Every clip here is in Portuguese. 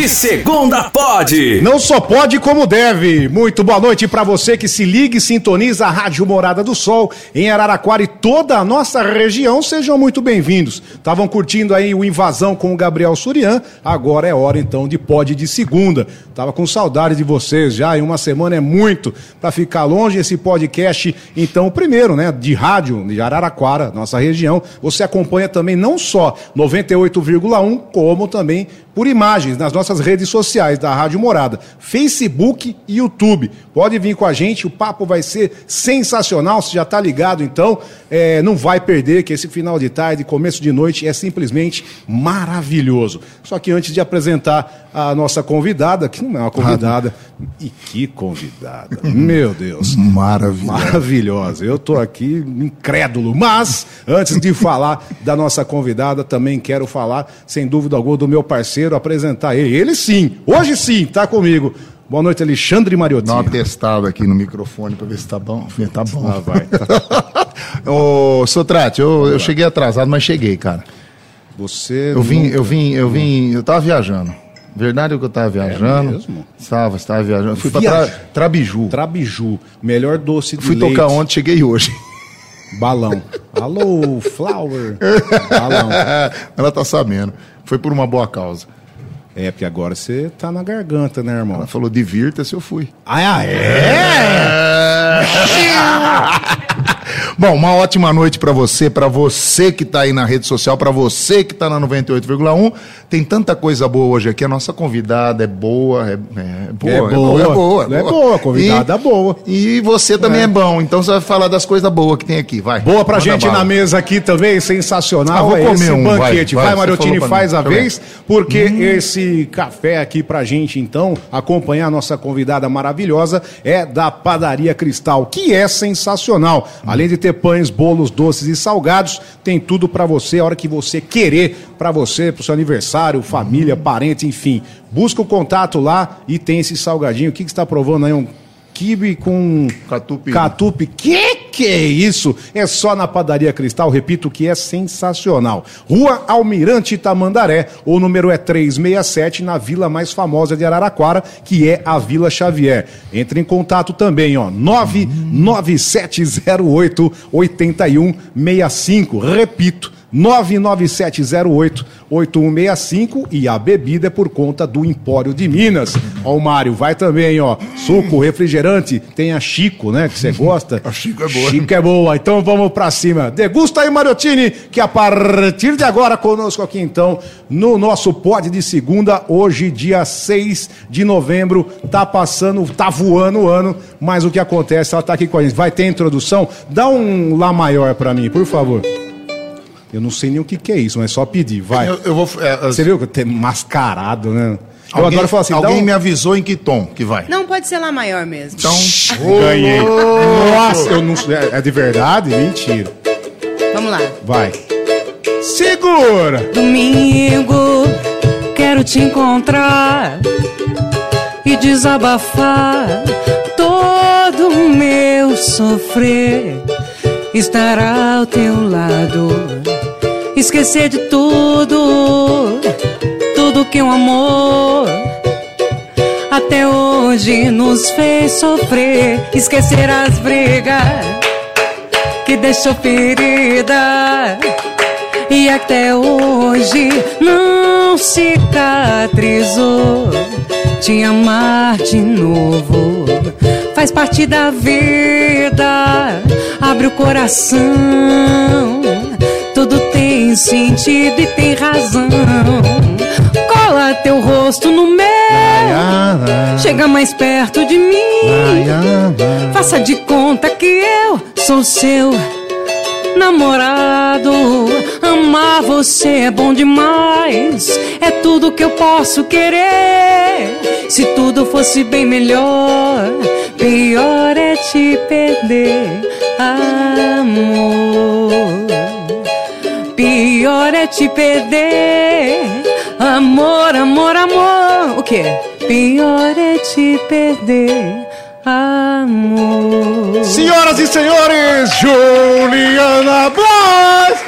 De segunda pode. Não só pode como deve. Muito boa noite para você que se liga e sintoniza a Rádio Morada do Sol em Araraquara e toda a nossa região. Sejam muito bem-vindos. Estavam curtindo aí o Invasão com o Gabriel Surian. Agora é hora então de pode de segunda. Tava com saudade de vocês já. Em uma semana é muito para ficar longe esse podcast. Então, o primeiro, né, de rádio de Araraquara, nossa região. Você acompanha também não só 98,1 como também por imagens nas nossas redes sociais da Rádio Morada, Facebook e YouTube. Pode vir com a gente, o papo vai ser sensacional. Você já está ligado, então é, não vai perder que esse final de tarde, começo de noite é simplesmente maravilhoso. Só que antes de apresentar a nossa convidada, que não é uma convidada, e que convidada, meu Deus, Maravilhoso. maravilhosa. Eu estou aqui incrédulo, mas antes de falar da nossa convidada, também quero falar, sem dúvida alguma, do meu parceiro, apresentar ele. Ele sim, hoje sim, está comigo. Boa noite, Alexandre Mariotti. Dá uma testada aqui no microfone pra ver se tá bom. Tá bom. Ah, vai. Ô, Sotrate, eu, eu cheguei atrasado, mas cheguei, cara. Você. Eu vim, nunca- eu vim, eu vim, eu tava viajando. Verdade é que eu tava viajando. mesmo? Estava, estava viajando. Fui pra Viaja. tra, Trabiju. Trabiju, melhor doce de Fui leite. tocar ontem, cheguei hoje. Balão. Alô, Flower. Balão. Ela tá sabendo. Foi por uma boa causa. É, porque agora você tá na garganta, né, irmão? Ela falou, divirta-se, eu fui. Ah, é? Bom, uma ótima noite pra você, pra você que tá aí na rede social, pra você que tá na 98,1. Tem tanta coisa boa hoje aqui. A nossa convidada é boa, é, é boa, É boa. é boa, É boa, convidada boa. E você também é. bom, então você vai falar das coisas boas que tem aqui, vai. Boa pra Manda gente bala. na mesa aqui também, sensacional. Ah, vou é comer esse um, vai, banquete. vai, Vai, falou pra faz a vez, porque esse café aqui pra gente, então, acompanhar a nossa convidada maravilhosa, é da Padaria Cristal, que é sensacional. Além de ter pães, bolos, doces e salgados, tem tudo pra você, a hora que você querer, pra você, pro seu aniversário, família, parente, enfim. Busca o contato lá e tem esse salgadinho. O que, que você tá provando aí? Um kibe com Catupiry. catupi. Que que é isso? É só na Padaria Cristal, repito que é sensacional. Rua Almirante Tamandaré, o número é 367 na vila mais famosa de Araraquara, que é a Vila Xavier. Entre em contato também, ó, 99708 8165. Repito, 99708 8165 e a bebida é por conta do Empório de Minas. Ó, o Mário, vai também, ó. Suco, refrigerante, tem a Chico, né? Que você gosta. A Chico é boa. Chico é boa, então vamos pra cima. Degusta aí, Mariotini, que a partir de agora conosco aqui, então, no nosso pod de segunda, hoje, dia 6 de novembro, tá passando, tá voando o ano, mas o que acontece, ela tá aqui com a gente. Vai ter introdução? Dá um Lá maior pra mim, por favor. Eu não sei nem o que, que é isso, mas só pedir, vai. Eu, eu vou. é, Você viu que tem mascarado, né? Eu alguém adoro falar assim, alguém um... me avisou em que tom que vai. Não, pode ser lá maior mesmo. Então. Ganhei. Nossa, eu não... é, é de verdade? Mentira. Vamos lá. Vai. Segura! Domingo, quero te encontrar e desabafar todo o meu sofrer. Estar ao teu lado, esquecer de tudo, tudo que um amor até hoje nos fez sofrer. Esquecer as brigas que deixou ferida e até hoje não cicatrizou. Te amar de novo faz parte da vida. Abre o coração, tudo tem sentido e tem razão. Cola teu rosto no meu, chega mais perto de mim. Faça de conta que eu sou seu namorado. Amar você é bom demais, é tudo que eu posso querer. Se tudo fosse bem melhor, pior é te perder, amor. Pior é te perder, amor, amor, amor. O que? Pior é te perder, amor. Senhoras e senhores, Juliana Blas!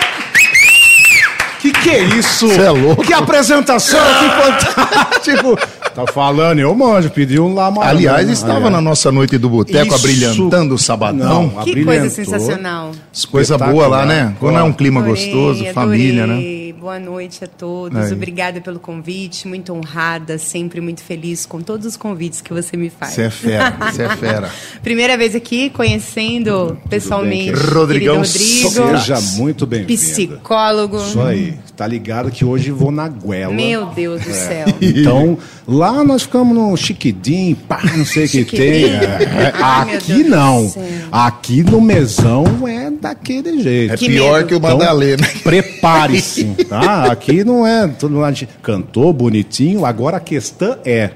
Que que Que isso? Cê é louco. Que apresentação, que fantástico. Tá falando, eu manjo, pediu um lá mais. Aliás, estava na nossa noite do boteco abrilhantando o sabadão. Não, Que coisa sensacional. Coisa boa lá, né? Quando é um clima Adorei, gostoso, família, né? Boa noite a todos. Aí. Obrigada pelo convite. Muito honrada, sempre muito feliz com todos os convites que você me faz. Você é fera, você é fera. Primeira vez aqui, conhecendo pessoalmente. querido? Rodrigão, Rodrigo, Seja muito bem-vindo. psicólogo. Isso aí. Tá ligado que hoje vou na goela. Meu Deus do céu. Então, lá nós ficamos no chiquidim, pá, não sei o que tem. É, meu aqui não. Aqui no mesão é daquele jeito. É Que pior medo. que o Madalena. Prepare-se, tá? Aqui não é. Todo mundo cantou bonitinho, agora a questão é.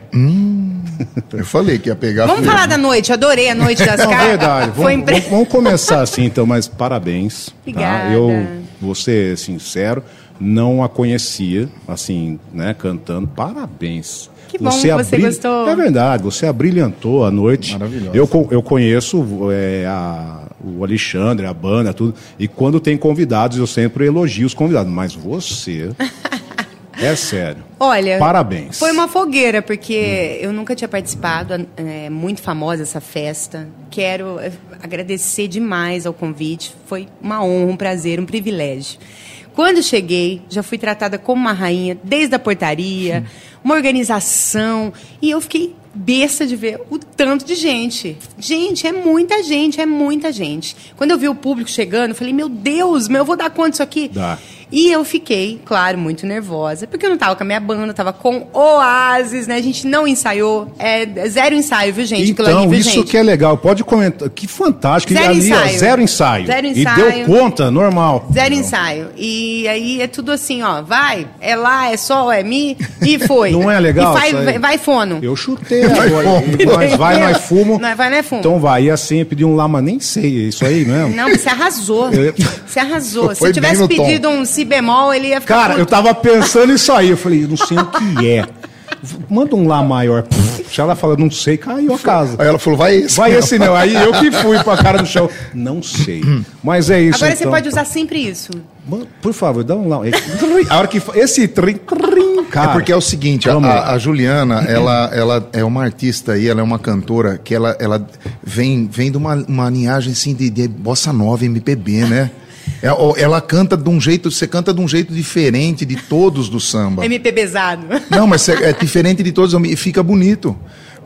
Eu falei que ia pegar Vamos falar da noite. Adorei a noite das Não, caras. verdade. Foi Vamos, impre... vamos- começar assim, então, mas parabéns. Obrigada. Tá? Eu vou ser sincero, não a conhecia, assim, né, cantando. Parabéns. Que bom que você gostou. É verdade, você abrilhantou a noite. Maravilhosa. Eu, eu conheço é, a- o Alexandre, a banda, tudo. E quando tem convidados, eu sempre elogio os convidados. Mas você. é sério. Olha, Parabéns. Foi uma fogueira, porque eu nunca tinha participado, é muito famosa essa festa. Quero é, agradecer demais ao convite. Foi uma honra, um prazer, um privilégio. Quando cheguei, já fui tratada como uma rainha, desde a portaria, uma organização, e eu fiquei besta de ver o tanto de gente. Gente, é muita gente, é muita gente. Quando eu vi o público chegando, eu falei, meu Deus, meu, eu vou dar conta disso aqui? Dá. E eu fiquei, claro, muito nervosa, porque eu não tava com a minha banda, eu tava com Oasis, né? A gente não ensaiou, é zero ensaio, viu, gente? Então, ali, viu, isso gente? que é legal. Pode comentar. Que fantástico. Zero e ali, ó, ensaio. zero ensaio. Zero E ensaio. deu conta, normal. Zero ensaio. E aí é tudo assim, ó, vai, é lá, é sol, é mi, e foi. Não é legal E vai, vai, vai fono. Eu chutei agora. E nós vai, nós fumo. Nós vai, nós fumo. Então vai. E assim, pedir um lá, mas nem sei. É isso aí mesmo? Não, você arrasou. Eu- Você arrasou. Se eu tivesse tom. pedido um si bemol, ele ia ficar. Cara, puto. eu tava pensando isso aí. Eu falei, não sei o que é. Manda um lá maior. Se ela fala, não sei, caiu a casa. Aí ela falou, vai esse. Vai esse não. Aí eu que fui pra cara no chão. Não sei. Mas é isso. Agora você então. pode usar sempre isso. Mano, Por favor, dá um lá. A hora que. Esse trim, trim, cara. É porque é o seguinte, a, a- a Juliana, ela, ela é uma artista aí, ela é uma cantora que ela, ela vem, vem de uma, uma linhagem assim de, de bossa nova, MPB, né? É, Ela canta de um jeito, você canta de um jeito diferente de todos do samba. MP pesado. Não, mas é, é diferente de todos e fica bonito.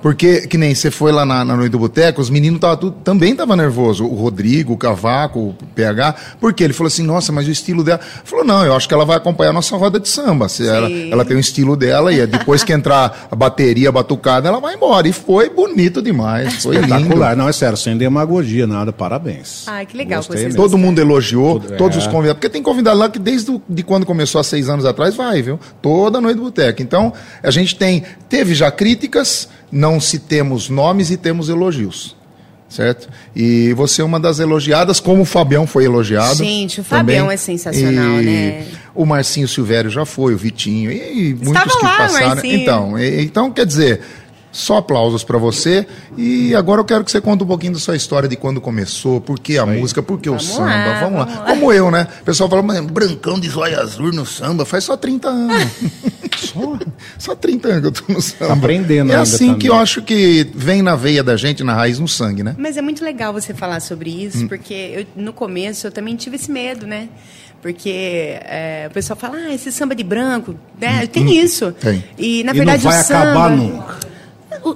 Porque, que nem você foi lá na, na Noite do Boteco, os meninos tava tudo, também estavam nervosos. O Rodrigo, o Cavaco, o PH. Porque ele falou assim, nossa, mas o estilo dela... Falou, não, eu acho que ela vai acompanhar a nossa roda de samba. Se ela, ela tem o estilo dela e é depois que entrar a bateria, a batucada, ela vai embora. E foi bonito demais, foi lindo. Espetacular. Não, é sério, sem demagogia, nada, parabéns. Ai, que legal que Gostei vocês. Todo mundo elogiou, Tudo- todos é. os convidados. Porque tem convidado lá que desde o- de quando começou há seis anos atrás vai, viu? Toda noite do boteco. Então, a gente tem. Teve já críticas, não se temos nomes e temos elogios. Certo? E você é uma das elogiadas, como o Fabião foi elogiado. Gente, o Fabião é sensacional, E né? O Marcinho Silvério já foi, o Vitinho, e muitos que lá, passaram. Marcinho. Então, e- então, quer dizer, só aplausos para você. E agora eu quero que você conte um pouquinho da sua história de quando começou, por que a música, por que o samba. lá, vamos lá. vamos lá. Como eu, né? O pessoal fala, mas brancão de zóio azul no samba, faz só 30 anos. só, só 30 anos que eu tô no samba. Tá aprendendo É ainda assim que também. eu acho que vem na veia da gente, na raiz, no sangue, né? Mas é muito legal você falar sobre isso, porque eu, no começo eu também tive esse medo, né? Porque é, o pessoal fala, ah, esse samba de branco, né? Tem isso. Tem. E na E verdade não vai o samba. acabar nunca.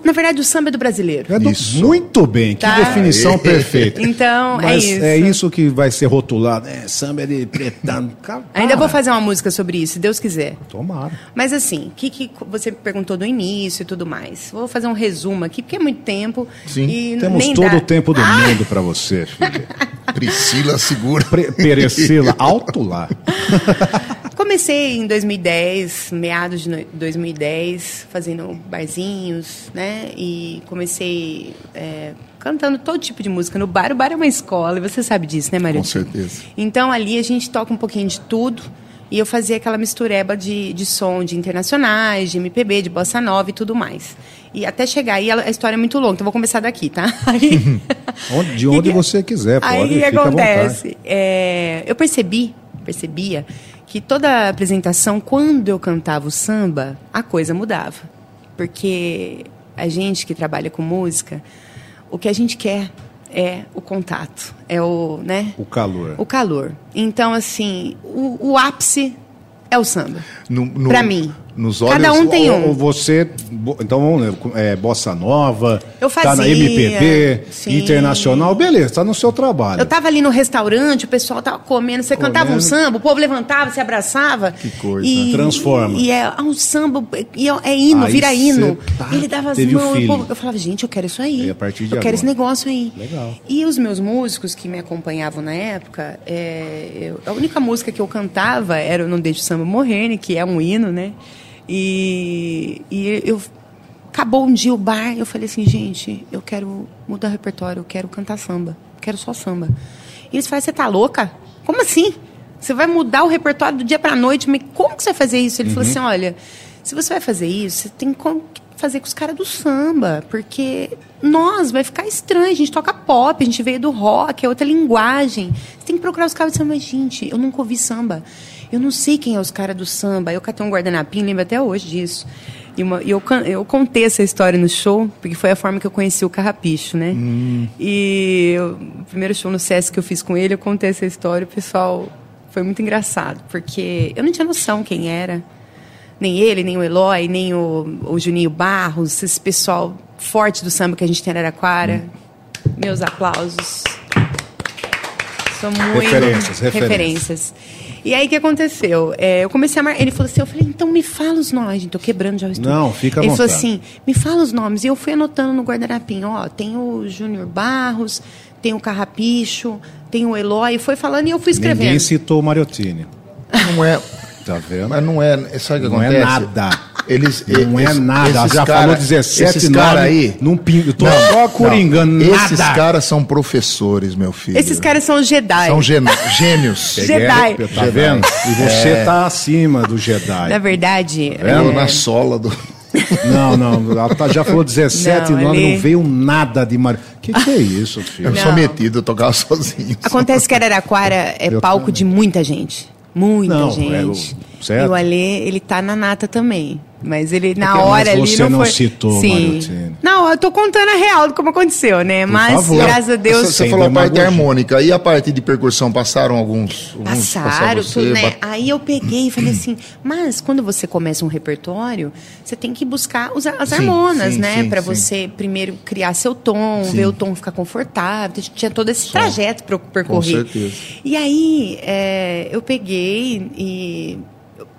Na verdade, o samba é do brasileiro. É do- Isso. Muito bem, que Tá. definição perfeita. Então, é Mas isso. é isso que vai ser rotulado. É, samba é de pretão. Cara, Ainda vou para. fazer uma música sobre isso, se Deus quiser. Tomara. Mas assim, o que, que você perguntou do início e tudo mais? Vou fazer um resumo aqui, porque é muito tempo. Sim. E Temos nem todo dá. o tempo do Ah! mundo pra você, filha. Priscila segura. Pre Perecila, alto lá. Comecei em 2010, meados de no- 2010, fazendo barzinhos, né? E comecei é, cantando todo tipo de música no bar. O bar é uma escola, e você sabe disso, né, Maria? Com certeza. Então ali a gente toca um pouquinho de tudo. E eu fazia aquela mistureba de, de som de internacionais, de MPB, de bossa nova e tudo mais. E até chegar aí, a história é muito longa, então vou começar daqui, tá? Aí, de onde E você quiser, pode, Aí o que acontece? É, eu percebi, percebia que toda apresentação, quando eu cantava o samba, a coisa mudava. Porque a gente que trabalha com música, o que a gente quer é o contato, é o, né? O calor. O calor. Então, assim, o, o ápice é o samba. Pra mim. Nos olhos. Cada um tem Ou- um. ou você, então, vamos lá, é, bossa nova, Eu tá na fazia, MPB, sim. internacional, beleza, tá no seu trabalho. Eu tava ali no restaurante, o pessoal tava comendo, você cantava um Comendo. samba, o povo levantava, se abraçava. Que coisa. Transforma. E é um samba, e é, é hino, Aí vira hino. tá- Ele dava as mãos, e o povo, eu falava, gente, eu quero isso aí. E de eu quero agora? esse negócio aí. Legal. E os meus músicos que me acompanhavam na época, é, eu- a única música que eu cantava era o Não Deixe o Samba Morrer, né, que é um hino, né? E, e eu acabou um dia o bar, eu falei assim, gente, eu quero mudar o repertório, eu quero cantar samba, quero só samba. E eles falaram, você tá louca? Como assim? Você vai mudar o repertório do dia pra noite? Mas como que você vai fazer isso? Ele falou assim, olha, se você vai fazer isso, você tem que fazer com os caras do samba, porque nós vai ficar estranho, a gente toca pop, a gente veio do rock, é outra linguagem. Você tem que procurar os caras do samba, Mas, gente, eu nunca ouvi samba. Eu não sei quem é os caras do samba. Eu catei um guardanapinho, lembro até hoje disso. E, uma- e eu, eu contei essa história no show, porque foi a forma que eu conheci o Carrapicho, né? E eu- o primeiro show no Sesc que eu fiz com ele, eu contei essa história, o pessoal foi muito engraçado, porque eu não tinha noção quem era. Nem ele, nem o Eloy, nem o, o Juninho Barros, esse pessoal forte do samba que a gente tem em Araraquara. Meus aplausos. São muito Referências, referências. referências. E aí o que aconteceu? É, eu comecei a mar... Ele falou assim, eu falei, então me fala os nomes. Gente, tô quebrando já o estúdio. Não, fica à Ele falou assim, me fala os nomes. E eu fui anotando no guardanapinho, ó, tem o Júnior Barros, tem o Carrapicho, tem o Eloy, e foi falando e eu fui escrevendo. Ninguém citou o Mariottini. Não é. Tá vendo? Mas não é. Sabe o que Não acontece? é nada. Eles, Não é esses- nada. Já cara- falou 17 esses nomes. cara aí. Não pin... Eu tô Não, só coringando. não. Nada. Esses caras são professores, meu filho. Esses caras são Jedi. são gê- gênios. Jedi. Tá vendo? E você tá acima do Jedi. Na verdade, Eu é, na sola do. Não, não. Ela tá- já falou 17 Não, nomes, ali- não veio nada de Mario. Que que é isso, filho? Eu sou Não. metido, eu tocava sozinho. acontece que Araraquara é Eu palco também. de muita gente. Muita Não, gente. é o- certo. E o Alê, ele tá na nata também. Mas ele, na Porque- hora mas ali, você não não foi... citou, Sim. Não, eu tô contando a real do como aconteceu, né? Mas, favor. graças a Deus... Você, você falou a parte harmônica. E a parte de percussão? Passaram alguns. alguns Passaram você, tudo, né? bat- Aí eu peguei e falei assim, mas quando você começa um repertório, você tem que buscar os- as Sim, harmonas, sim, né? sim. você primeiro criar seu tom, Sim. ver o tom ficar confortável. Tinha todo esse trajeto para percorrer. certeza. E aí é, eu peguei e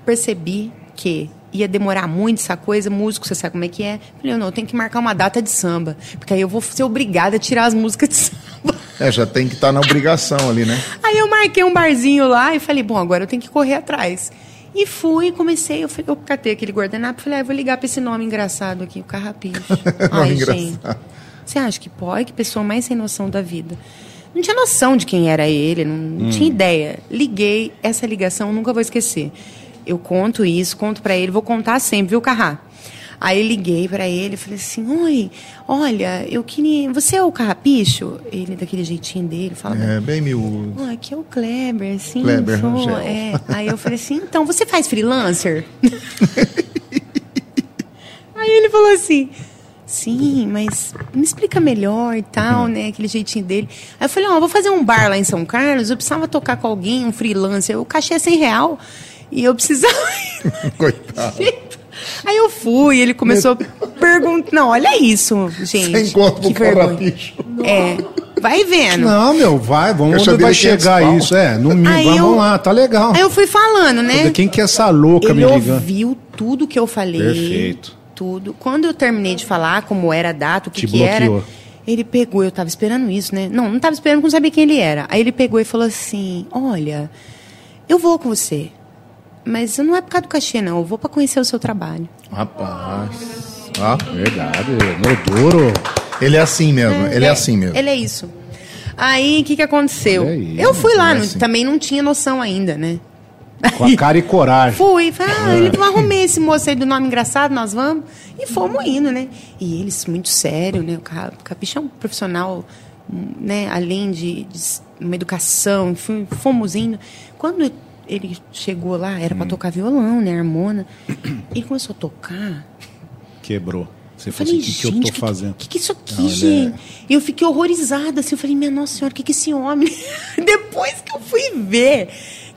percebi que ia demorar muito essa coisa, músico, você sabe como é que é. Falei, não, eu tenho que marcar uma data de samba, porque aí eu vou ser obrigada a tirar as músicas de samba. É, já tem que estar na obrigação ali, né? Aí eu marquei um barzinho lá e falei, bom, agora eu tenho que correr atrás. E fui, comecei, eu, eu catei aquele guardanapo, falei, ah, eu vou ligar pra esse nome engraçado aqui, o Carrapicho. Ai, engraçado. gente. Você acha que pode? Que pessoa mais sem noção da vida. Não tinha noção de quem era ele, não, não tinha ideia. Liguei, essa ligação nunca vou esquecer. Eu conto isso, conto pra ele, vou contar sempre, viu, Carrá? Aí liguei pra ele falei assim: Oi, olha, eu queria. Você é o Carrapicho? Ele, daquele jeitinho dele, fala. É, bem miúdo. Ah, aqui é o Kleber, sim. Kleber sou, é. Aí eu falei assim, então, você faz freelancer? Aí ele falou assim, sim, mas me explica melhor e tal, né? Aquele jeitinho dele. Aí eu falei, ó, vou fazer um bar lá em São Carlos, eu precisava tocar com alguém, um freelancer. O cachê é 100 real. E eu precisava... Coitado. Aí eu fui, ele começou a perguntar. Não, olha isso, gente. Sem conto pro que vergonha. carrapicho. É, vai vendo. Não, meu, vai, vamos onde vai dele 500 chegar pau. isso. É, no mínimo, vamos eu- lá, tá legal. Aí eu fui falando, né? Quem que é essa louca Ele me ligando? ouviu tudo que eu falei. Perfeito. Tudo. Quando eu terminei de falar como era a data, o que, Te que era, ele pegou, eu tava esperando isso, né? Não, não tava esperando, não sabia quem ele era. Aí ele pegou e falou assim: Olha, eu vou com você. Mas não é por causa do cachê, não. Eu vou pra conhecer o seu trabalho. Rapaz. Ah, Verdade, no duro. ele é assim mesmo. ele é assim mesmo. Ele é isso. Aí, o que, que aconteceu? Ele é eu fui lá, ele é assim. também não tinha noção ainda, né? Com a cara e coragem. Fui, falei, ah, ele falou, arrumei esse moço aí do nome engraçado, nós vamos. E fomos indo, né? E eles, muito sério, né? O Ca- o Capicho é um profissional, né? Além de, de uma educação, fomos indo. Quando ele chegou lá, era pra tocar violão, né? Harmona. Ele começou a tocar. Quebrou. Você falou assim, o que, que eu tô o que, fazendo? que, que é isso aqui, Não, ele gente? E eu fiquei horrorizada, assim. Eu falei, minha nossa senhora, o que, que esse homem... Depois que eu fui ver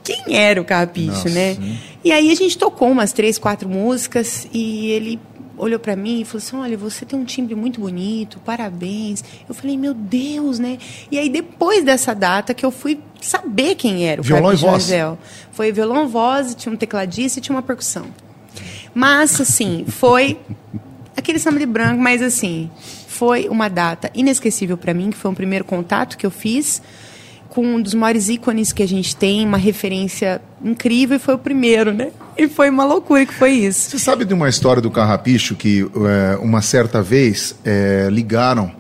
quem era o Carrapicho, né? hein? E aí a gente tocou umas três, quatro músicas e ele olhou pra mim e falou assim, olha, você tem um timbre muito bonito, parabéns. Eu falei, meu Deus, né? E aí depois dessa data que eu fui saber quem era o Violão e Carrapicho voz? Foi violão, voz, tinha um tecladista e tinha uma percussão. Mas, assim, foi aquele samba de branco, mas assim, foi uma data inesquecível para mim, que foi um primeiro contato que eu fiz com um dos maiores ícones que a gente tem, uma referência incrível, e foi o primeiro, né? E foi uma loucura que foi isso. Você sabe de uma história do Carrapicho que é, uma certa vez é, ligaram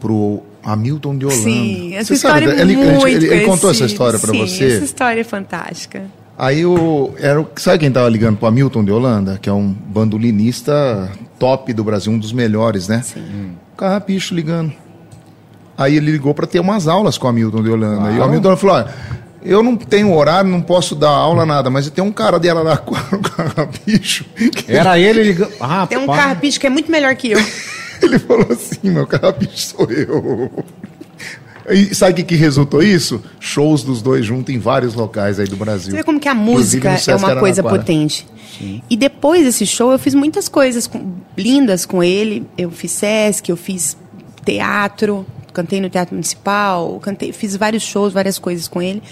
pro Hamilton de Holanda. Sim, essa Você história sabe, é ele, muito ele, ele contou essa história para você? essa história é fantástica. Aí o era o- sabe quem tava ligando pro Hamilton de Holanda, que é um bandolinista top do Brasil, um dos melhores, né? Sim. O Carrapicho ligando. Aí ele ligou para ter umas aulas com o Hamilton de Holanda. E o. Hamilton falou: "Olha, eu não tenho horário, não posso dar aula nada, mas tem um cara de Araraquara, o Carrapicho, que Era ele ligando. Ah, Tem um pá. carrapicho que é muito melhor que eu. ele falou assim: meu Carrapicho sou eu. E sabe o que, que resultou isso? Shows dos dois juntos em vários locais aí do Brasil. Você vê como que a música é uma coisa potente. E depois desse show, eu fiz muitas coisas com- lindas com ele. Eu fiz Sesc, eu fiz teatro, cantei no Teatro Municipal, cantei, fiz vários shows, várias coisas com ele.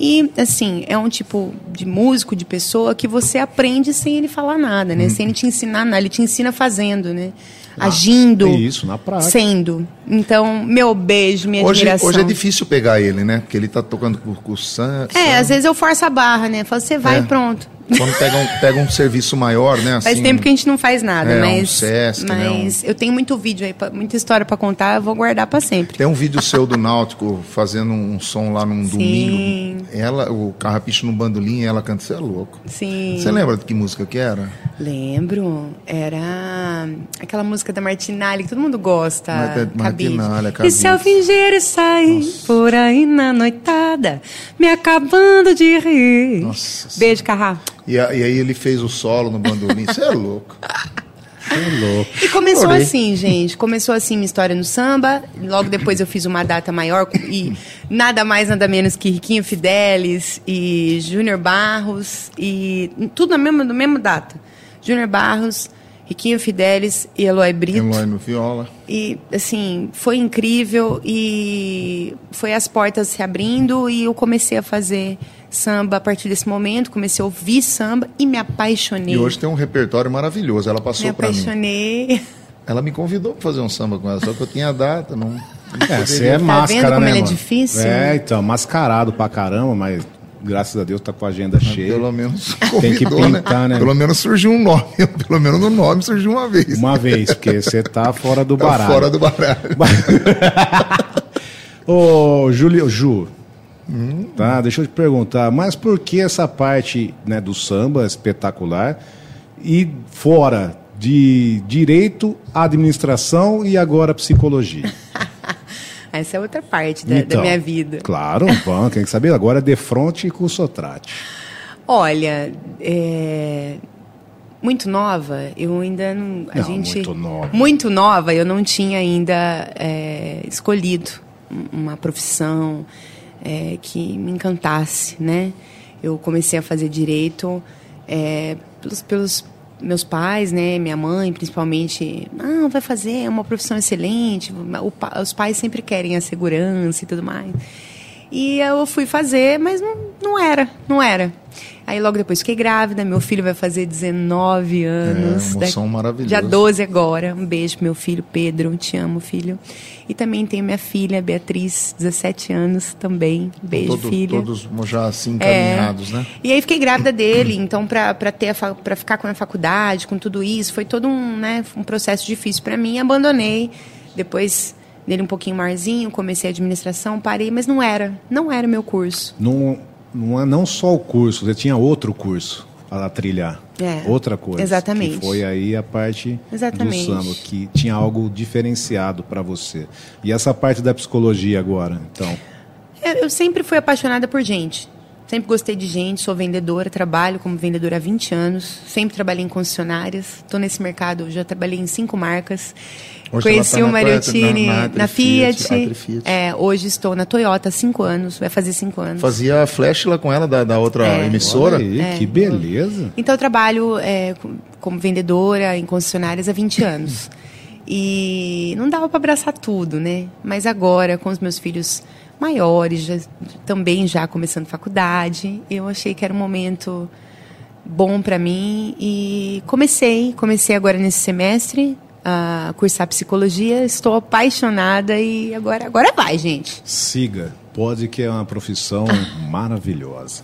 E, assim, é um tipo de músico, de pessoa que você aprende sem ele falar nada, Hum. né? Sem ele te ensinar nada. Ele te ensina fazendo, né? Agindo. é isso, na prática. Sendo. Então, meu beijo, minha Hoje, admiração. hoje é difícil pegar ele, né? Porque ele tá tocando com, o Sam. É, às vezes eu forço a barra, né? Falo, você vai É. e pronto. Quando pega um, pega um serviço maior, né? Faz assim, tempo que a gente não faz nada, É, um mas. Sesc, né, mas eu tenho muito vídeo aí, muita história pra contar, eu vou guardar pra sempre. Tem um vídeo seu do Náutico fazendo um som lá num Sim. domingo. Ela, o Carrapicho no bandolim, ela canta, você é louco. Sim. Você lembra de que música que era? Lembro. Era aquela música da Martinalli que todo mundo gosta. Marta- Cabide. Martinalli, E Cabide. se eu fingir e sair por aí na noitada, me acabando de rir. Nossa Beijo, Carrá. E, a- e aí ele fez o solo no bandolim. Você é louco. É louco. E começou assim, gente. Começou assim minha história no samba. Logo depois eu fiz uma data maior e nada mais, nada menos que Riquinho Fidelis e Júnior Barros e tudo na mesma, na mesma data. Júnior Barros, Riquinho Fidelis e Eloy Brito. Eloy no viola. E, assim, foi incrível e foi as portas se abrindo e eu comecei a fazer samba a partir desse momento. Comecei a ouvir samba e me apaixonei. E hoje tem um repertório maravilhoso. Ela me passou pra mim. apaixonei. Ela me convidou pra fazer um samba com ela, só que eu tinha a data, não. É, você é Tá máscara, vendo como né, ele é mano? difícil? É, então, mascarado pra caramba, mas graças a Deus tá com a agenda cheia. Pelo menos Tem que convidou, pintar, né? Pelo menos surgiu um nome. Pelo menos no nome surgiu uma vez. Uma vez, porque você tá fora do Tá baralho. fora do baralho. Ô, Júlio, Ju, tá, deixa eu te perguntar, mas por que essa parte né, do samba espetacular e fora de direito, administração e agora psicologia? Essa é outra parte da, da Então, minha vida. Claro, bom, tem que saber agora é de fronte com o Sotrate. Olha, é, muito nova, eu ainda não. A Não, gente, muito nova. Muito nova, eu não tinha ainda é, escolhido um- uma profissão é, que me encantasse, né? Eu comecei a fazer direito é, pelos, pelos meus pais, né? Minha mãe, principalmente. Não, vai fazer, é uma profissão excelente. Os pais sempre querem a segurança e tudo mais. E eu fui fazer, mas não, não era, não era. Aí logo depois fiquei grávida, meu filho vai fazer 19 anos. É, emoção Daqui- maravilhosa. Dia 12 agora. Um beijo pro meu filho Pedro, te amo, filho. E também tenho minha filha Beatriz, 17 anos também. Beijo, Todo- filha. Todos já assim É. encaminhados, né? E aí fiquei grávida dele, então pra para ter a fa- pra ficar com a faculdade, com tudo isso, foi todo um, né, um processo difícil pra mim, abandonei. Depois dele um pouquinho marzinho, comecei a administração, parei, mas não era, não era o meu curso. Não, não é não só o curso, você tinha outro curso a trilhar. É, Outra coisa. exatamente. Que foi aí a parte Exatamente. do samba, que tinha algo diferenciado para você. E essa parte da psicologia agora, então. Eu, eu sempre fui apaixonada por gente. Sempre gostei de gente, sou vendedora, trabalho como vendedora há 20 anos, sempre trabalhei em concessionárias, estou nesse mercado, já trabalhei em cinco marcas. Hoje Conheci tá o Mariottini na- na, na Fiat, Fiat. Fiat. É, hoje estou na Toyota há cinco anos, vai fazer cinco anos. Fazia flash lá com ela da, da outra É. emissora. Aí, É. que beleza. Então eu trabalho é, com- como vendedora em concessionárias há 20 anos. E não dava para abraçar tudo, né? Mas agora, com os meus filhos maiores, já- também já começando faculdade, eu achei que era um momento bom para mim e comecei, comecei agora nesse semestre a cursar psicologia, estou apaixonada e agora agora vai, gente. Siga. Pode que é uma profissão maravilhosa.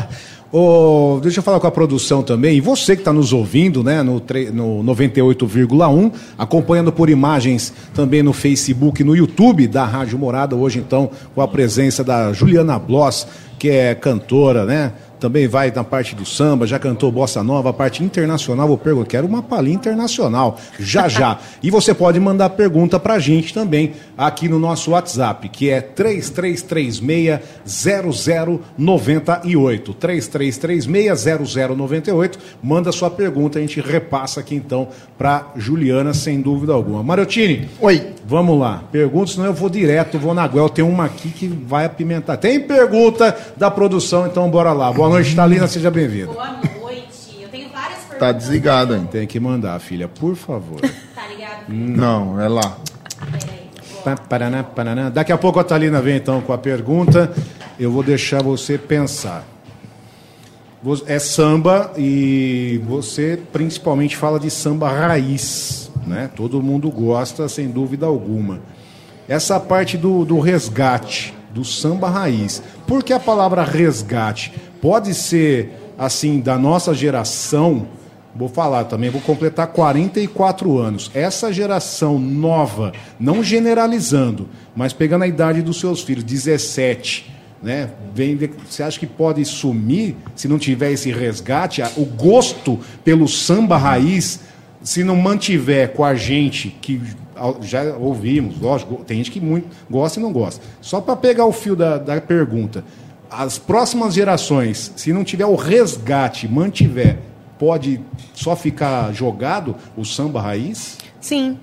Ô, deixa eu falar com a produção também. E você que está nos ouvindo, né, no, no 98,1, acompanhando por imagens também no Facebook e no YouTube da Rádio Morada, hoje então com a presença da Juliana Bloss, que é cantora, né? Também vai na parte do samba, já cantou bossa nova, a parte internacional. Vou perguntar, quero uma palhinha internacional, já já. e você pode mandar pergunta pra gente também aqui no nosso WhatsApp, que é 3336-0098. 3336-0098. Manda sua pergunta, a gente repassa aqui então pra Juliana, sem dúvida alguma. Mariottini, Oi. Vamos lá, perguntas, senão eu vou direto, vou na Guel. Tem uma aqui que vai apimentar. Tem pergunta da produção, então bora lá. Boa noite, Thalina, seja bem-vinda. Boa noite. Eu tenho várias perguntas. Tá desligado ainda. Tem que mandar, filha, por favor. Tá ligado? Não, é lá. Paraná, paraná. Daqui a pouco a Thalina vem então com a pergunta. Eu vou deixar você pensar. Vo- É samba e você principalmente fala de samba raiz, né? Todo mundo gosta, sem dúvida alguma. Essa parte do, do resgate, do samba raiz. Por que a palavra resgate? Pode ser, assim, da nossa geração, vou falar também, vou completar 44 anos. Essa geração nova, não generalizando, mas pegando a idade dos seus filhos, 17, né? Vem você acha que pode sumir se não tiver esse resgate? O gosto pelo samba raiz, se não mantiver com a gente que já ouvimos, lógico, tem gente que muito gosta e não gosta. Só para pegar o fio da, da pergunta, as próximas gerações, se não tiver o resgate, mantiver, pode só ficar jogado o samba raiz? Sim.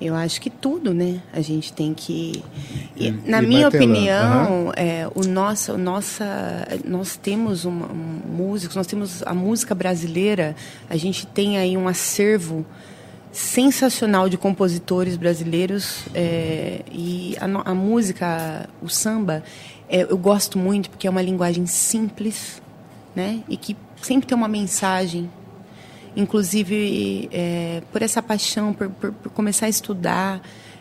Eu acho que tudo, né? A gente tem que. e, E- na e minha opinião, é, o nossa, o nossa, nós temos uma, um, músicos, nós temos a música brasileira. A gente tem aí um acervo sensacional de compositores brasileiros é, e a, a música, o samba, é, eu gosto muito porque é uma linguagem simples, né? E que sempre tem uma mensagem inclusive é, por essa paixão por, por- por começar a estudar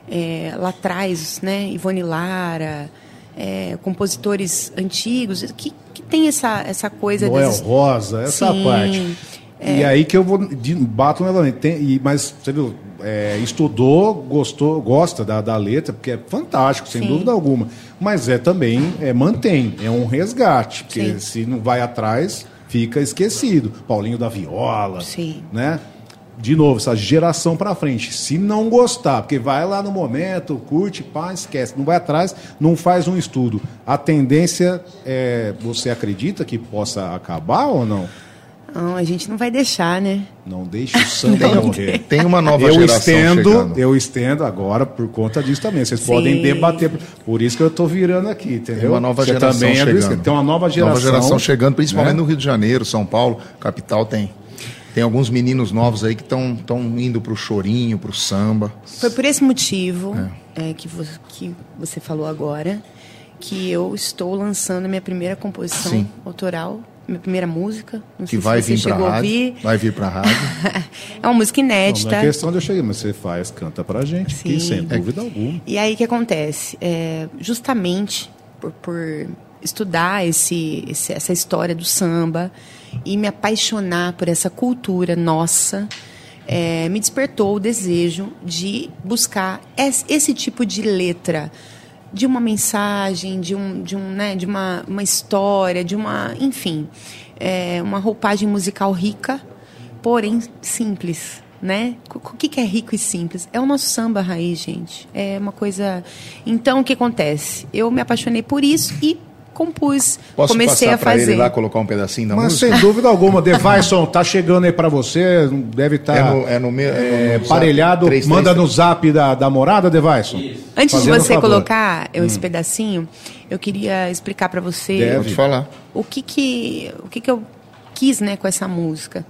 é, lá atrás, né, Ivone Lara, é, compositores antigos que, que tem essa essa coisa Noel desses- Rosa, essa Sim, parte. E aí que eu vou de, bato novamente. Tem, e, mas você viu, é, estudou, gostou, gosta da, da letra, porque é fantástico, sem Sim. dúvida alguma. Mas é também, é, mantém, é um resgate, porque Sim. se não vai atrás, fica esquecido. Paulinho da Viola, Sim. né? De novo, essa geração pra frente. Se não gostar, porque vai lá no momento, curte, pá, esquece. Não vai atrás, não faz um estudo. A tendência é. Você acredita que possa acabar ou não? Não, a gente não vai deixar, né? Não deixe o samba morrer. Tem uma nova eu geração estendo, chegando. eu estendo agora por conta disso também. Vocês Sim. podem debater. Por isso que eu estou virando aqui, entendeu? Tem uma nova Você geração também é do chegando. Tem uma nova geração. Nova geração chegando, principalmente né? no Rio de Janeiro, São Paulo, capital tem. Tem alguns meninos novos aí que estão indo pro chorinho, pro samba. Foi por esse motivo é, que, você, que você falou agora que eu estou lançando a minha primeira composição Sim. autoral, minha primeira música. Não Que sei vai se você vir chegou rádio. ouvir. Vai vir pra rádio. é uma música Não, não inédita. é questão de eu chegar, mas você faz, canta pra gente, que Sim. sem dúvida alguma. E aí o que acontece? É, justamente por, por estudar esse, esse- essa história do samba e me apaixonar por essa cultura nossa, é, me despertou o desejo de buscar es- esse tipo de letra, de uma mensagem, de, um, de, um, né, de uma, uma história, de uma, enfim, é, uma roupagem musical rica, porém simples, né? O que que é rico e simples? É o nosso samba raiz, gente. É uma coisa. Então, o que acontece? Eu me apaixonei por isso e compus, Posso comecei a fazer. ele lá colocar um pedacinho da Mas música? sem dúvida alguma, Devaison, tá chegando aí pra você, deve estar É no- é no meu- é no zap, parelhado. 333. Manda no zap da, da morada, Devaison. Antes Fazendo de você favor. colocar esse pedacinho, eu queria explicar para você Deve. Falar. o que que o que que eu quis né com essa música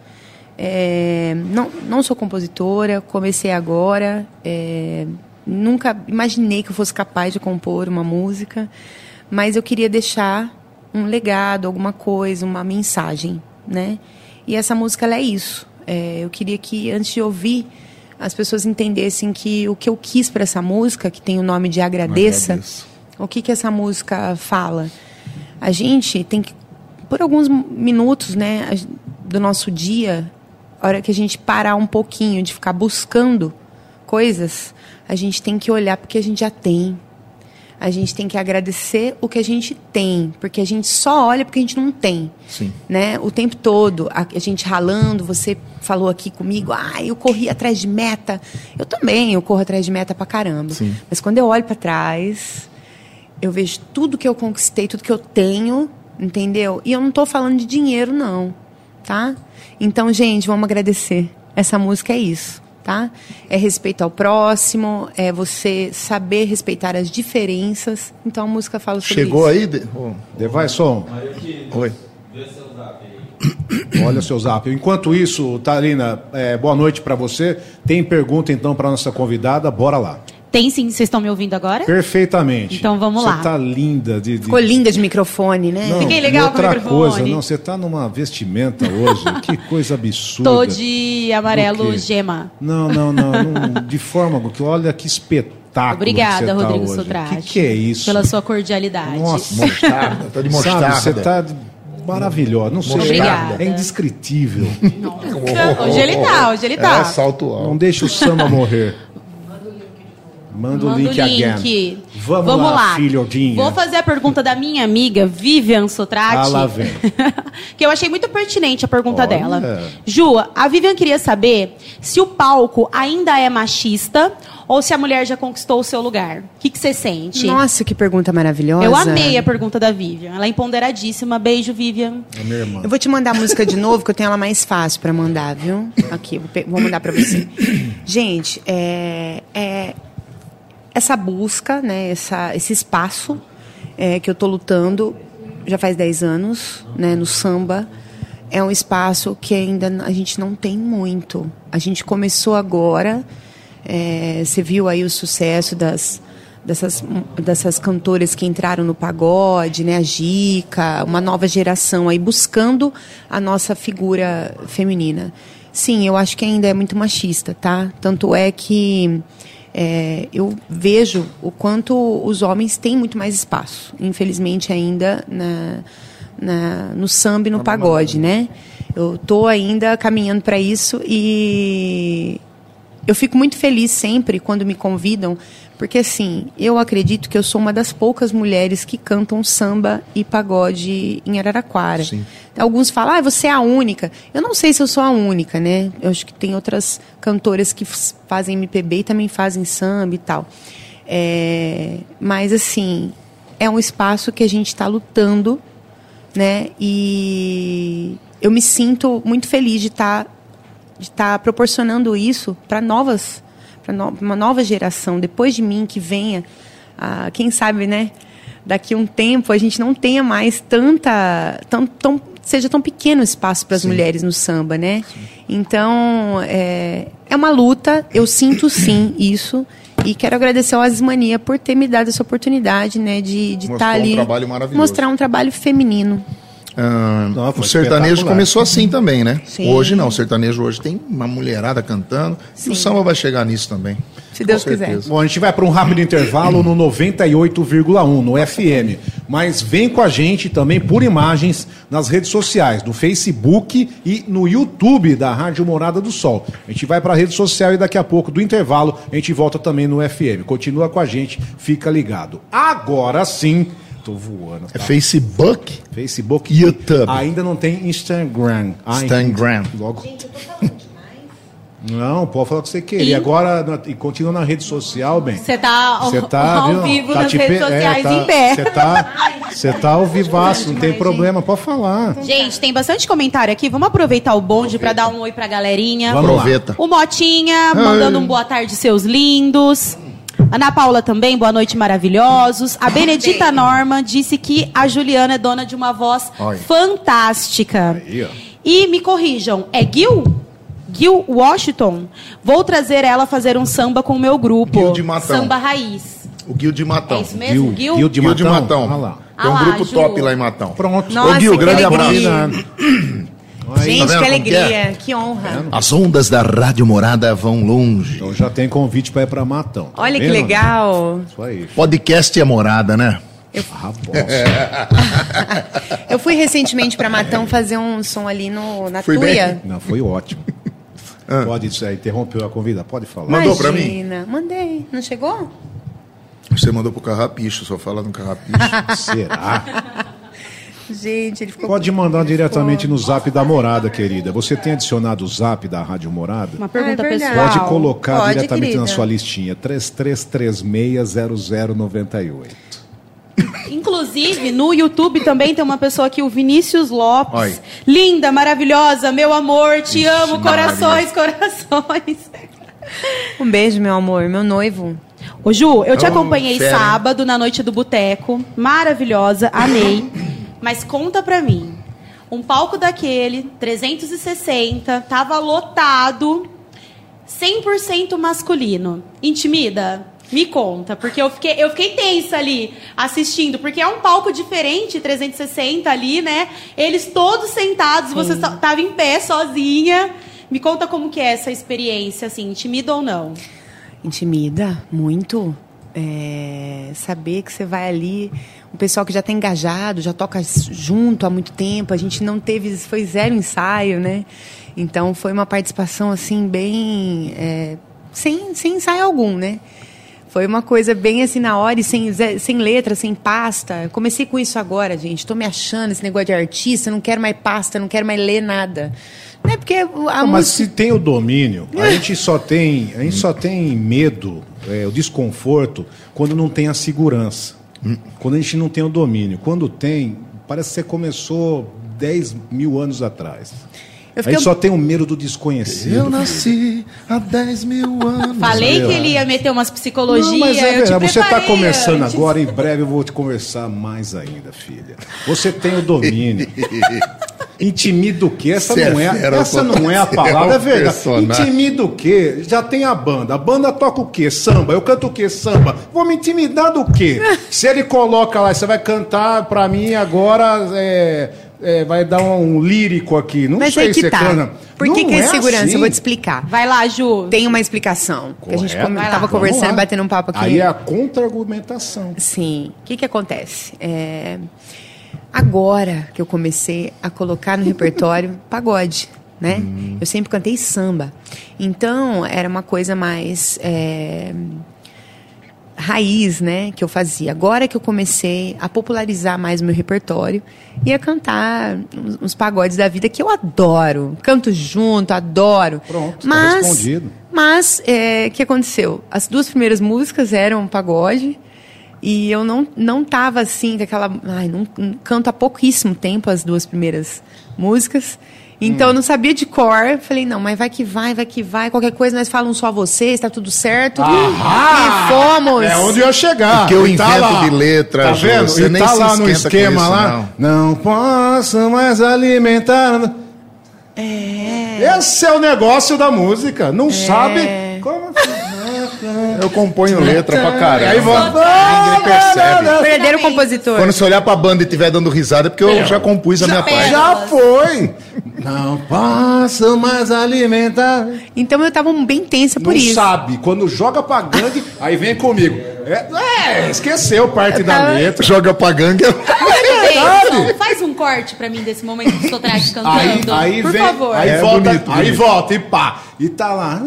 É, não não sou compositora comecei agora é, nunca imaginei que eu fosse capaz de compor uma música mas eu queria deixar um legado alguma coisa uma mensagem né e essa música é isso É, eu queria que antes de ouvir as pessoas entendessem que o que eu quis para essa música que tem o nome de agradeça o que, que essa música fala? A gente tem que, por alguns minutos né, do nosso dia, a hora que a gente parar um pouquinho de ficar buscando coisas, a gente tem que olhar porque a gente já tem. A gente tem que agradecer o que a gente tem, porque a gente só olha porque a gente não tem. Sim. Né? O tempo todo, a, a gente ralando, você falou aqui comigo, ah, eu corri atrás de meta. Eu também, eu corro atrás de meta pra caramba. Sim. Mas quando eu olho para trás, eu vejo tudo que eu conquistei, tudo que eu tenho, entendeu? E eu não estou falando de dinheiro, não, tá? Então, gente, vamos agradecer. Essa música é isso, tá? É respeito ao próximo, é você saber respeitar as diferenças. Então, a música fala sobre Chegou isso. aí? De... Devaison, Oi. olha o seu zap. Enquanto isso, Tarina, é, boa noite pra você. Tem pergunta então pra nossa convidada? Bora lá. Tem sim, vocês estão me ouvindo agora? Perfeitamente. Então vamos lá. Você tá linda de. de... Ficou linda de microfone, né? Não, Fiquei legal com o outra microfone. coisa, não, você tá numa vestimenta hoje. que coisa absurda. Tô de amarelo gema. Não, não, não, não, de forma que Olha que espetáculo. Obrigada, tá Rodrigo hoje. Sotrate. Que que é isso? Pela sua cordialidade. Nossa, Mostarda. Tá de mostarda. Sabe, você tá maravilhosa. Não sei, Obrigada. é indescritível. Hoje ele tá, hoje ele tá. É, salto Não alto. deixa o samba morrer. Manda o Manda link, o again. link. Vamos, lá, filhodinha. Vou fazer a pergunta da minha amiga Vivian Sotrate. Ah, lá vem. que eu achei muito pertinente a pergunta Olha. dela. Ju, a Vivian queria saber se o palco ainda é machista ou se a mulher já conquistou o seu lugar. O que que você sente? Nossa, que pergunta maravilhosa. eu amei a pergunta da Vivian. Ela é empoderadíssima. Beijo, Vivian. É minha irmã. Eu vou te mandar a música de novo, que eu tenho ela mais fácil pra mandar, viu? Aqui, vou, mandar pra você. Gente, é, é essa busca, né, essa, esse espaço é, que eu tô lutando já faz 10 anos, né, no samba, é um espaço que ainda a gente não tem muito. A gente começou agora, é, você viu aí o sucesso das dessas, dessas cantoras que entraram no pagode, né, a Gica, uma nova geração aí buscando a nossa figura feminina. Sim, eu acho que ainda é muito machista, tá? Tanto é que é, eu vejo o quanto os homens têm muito mais espaço, infelizmente ainda na, na- no samba e no pagode, né? Eu tô ainda caminhando para isso e eu fico muito feliz sempre quando me convidam, porque assim, eu acredito que eu sou uma das poucas mulheres que cantam samba e pagode em Araraquara. Sim. Alguns falam, ah, você é a única. Eu não sei se eu sou a única, né? Eu acho que tem outras cantoras que fazem MPB e também fazem samba e tal. É, mas assim, é um espaço que a gente está lutando, né? E eu me sinto muito feliz de estar de estar proporcionando isso para novas, para no, uma nova geração depois de mim que venha, ah, quem sabe, né? Daqui a um tempo a gente não tenha mais tanta, tão, tão seja tão pequeno o espaço para as mulheres no samba, né? Então é, é uma luta. Eu sinto sim isso. E quero agradecer ao Asmania por ter me dado essa oportunidade, né, de de Mostrou estar um ali trabalho maravilhoso. mostrar um trabalho feminino. Ah, o sertanejo começou assim também, né? Sim. Hoje não, o sertanejo hoje tem uma mulherada cantando e o samba vai chegar nisso também. Se Deus quiser. Bom, a gente vai para um rápido intervalo no 98,1 no FM. Mas vem com a gente também por imagens nas redes sociais, no Facebook e no YouTube da Rádio Morada do Sol. A gente vai para a rede social e daqui a pouco, do intervalo, a gente volta também no FM. Continua com a gente, fica ligado. Agora sim, tô voando. É Tá? Facebook? Facebook YouTube. Ainda não tem Instagram. Ai, Instagram. Logo. Não, pode falar o que você quer. E E- agora, na- e continua na rede social, bem. Você tá ao, Você tá, ao viu? vivo Tá nas redes pe- é, sociais tá- em pé. Você tá, você tá ao vivaço, não tem problema, pode falar. Gente, tem bastante comentário aqui. Vamos aproveitar o bonde pra dar um oi pra galerinha. Vamos lá. Aproveita. O Motinha mandando um boa tarde, seus lindos. Ana Paula também, boa noite, maravilhosos. A Benedita Norma disse que a Juliana é dona de uma voz Olha. fantástica. Aí. E me corrijam, é Gil? Gil Washington? Vou trazer ela fazer um samba com o meu grupo. Gil de Matão. Samba Raiz. O Gil de Matão. É isso mesmo, Gil? Gil de Gil de Matão. Matão. Olha lá. Tem um Ah lá, grupo Ju. top lá em Matão. Pronto. Nossa, Ô, Gil, grande abraço. Aí, Gente, Tá vendo que que é? alegria, que honra. As ondas da Rádio Morada vão longe. Então já tem convite pra ir pra Matão. tá Olha que vendo? legal. Isso aí. Podcast é morada, né? Ah, bosta. Eu fui recentemente pra Matão fazer um som ali no, na Fui bem? Tuia. Não, foi ótimo. Pode isso aí, interrompeu a convida, pode falar. Mandou pra mim? Mandei. Não chegou? Você mandou pro Carrapicho, só fala no Carrapicho. Será? Gente, ele ficou. Pode mandar diretamente no zap da Morada, querida. Você tem adicionado o zap da Rádio Morada? Uma pergunta Ah, é verdade. pessoal. Pode colocar Pode, diretamente na querida. sua listinha. 33360098. Inclusive, no YouTube também tem uma pessoa aqui, o Vinícius Lopes. Oi. Linda, maravilhosa, meu amor, te amo, Maria. corações, corações. Um beijo, meu amor, meu noivo. Ô Ju, eu te Oh, acompanhei fera, hein? sábado na noite do boteco. Maravilhosa, amei. Mas conta pra mim. Um palco daquele, 360, tava lotado, 100% masculino. Intimida? Me conta, porque eu fiquei, eu fiquei tensa ali assistindo, porque é um palco diferente, 360 ali, né? Eles todos sentados, você só- tava em pé sozinha. Me conta como que é essa experiência, assim, intimida ou não? Intimida muito. É, saber que você vai ali, o pessoal que já está engajado, já toca junto há muito tempo. A gente não teve, foi zero ensaio, né? Então foi uma participação assim bem é, sem, sem ensaio algum, né? Foi uma coisa bem assim na hora e sem, sem letra, sem pasta. Eu comecei com isso agora, gente. Tô me achando esse negócio de artista, não quero mais pasta, não quero mais ler nada. Não é porque a Não, mas música. se tem o domínio, a gente só tem, a gente só tem medo, é, o desconforto, quando não tem a segurança. Quando a gente não tem o domínio. Quando tem, parece que você começou 10 mil anos atrás. Eu A fiquei- gente só tem o medo do desconhecido. Eu nasci há 10 mil anos. Falei que ele ia meter umas psicologias. Não, mas é eu te verdade. Você está começando antes. agora, em breve eu vou te conversar mais ainda, filha. Você tem o domínio. Intimida o quê? Essa é não é, fera, essa não é a palavra, é é um verdade. personagem. Intimida o quê? Já tem a banda. A banda toca o quê? Samba. Eu canto o quê? Samba. Vou me intimidar do quê? Se ele coloca lá, você vai cantar pra mim agora, é, é, vai dar um, lírico aqui. Não Mas sei se que é tá. cana. Por Não que, que é, é segurança? assim. Eu vou te explicar. Vai lá, Ju. Tem uma explicação. Que a gente Correto. come- Vai lá. tava Vamos conversando, lá. batendo um papo aqui. Aí é a contra-argumentação. Sim. O que que acontece? É, Agora que eu comecei a colocar no repertório pagode, né? Hum. Eu sempre cantei samba. Então, era uma coisa mais... é, raiz, né, que eu fazia. Agora que eu comecei a popularizar mais o meu repertório e a cantar uns, uns pagodes da vida que eu adoro. Canto junto, adoro. Pronto, tá mas, respondido. Mas, é, o que aconteceu? As duas primeiras músicas eram pagode e eu não, não tava assim, com aquela... Ai, não, não canto há pouquíssimo tempo as duas primeiras músicas. Então, Hum. eu não sabia de cor. Falei, não, mas vai que vai, vai que vai. Qualquer coisa, nós falamos só vocês, tá tudo certo. E fomos. É onde eu ia chegar. Porque eu E tá invento lá. de letra, Tá vendo? você e nem tá se lá no esquema isso, lá. Não. posso mais alimentar. É. Esse é o negócio da música. Não sabe. Como... Eu componho letra pra caramba. Aí volta. Percebe. Verdadeiro compositor. Quando você olhar pra banda e estiver dando risada, é porque eu já compus a minha parte. Já foi. Não posso mais alimentar. Então, eu tava bem tensa por não isso. sabe. Quando joga pra gangue, aí vem comigo. É, é, esqueceu parte da letra. Joga pra gangue. Davidson, faz um corte pra mim desse momento do Sotrate cantando. Aí, aí por vem, favor. aí É volta, bonito, aí bonito. volta e pá. E tá lá.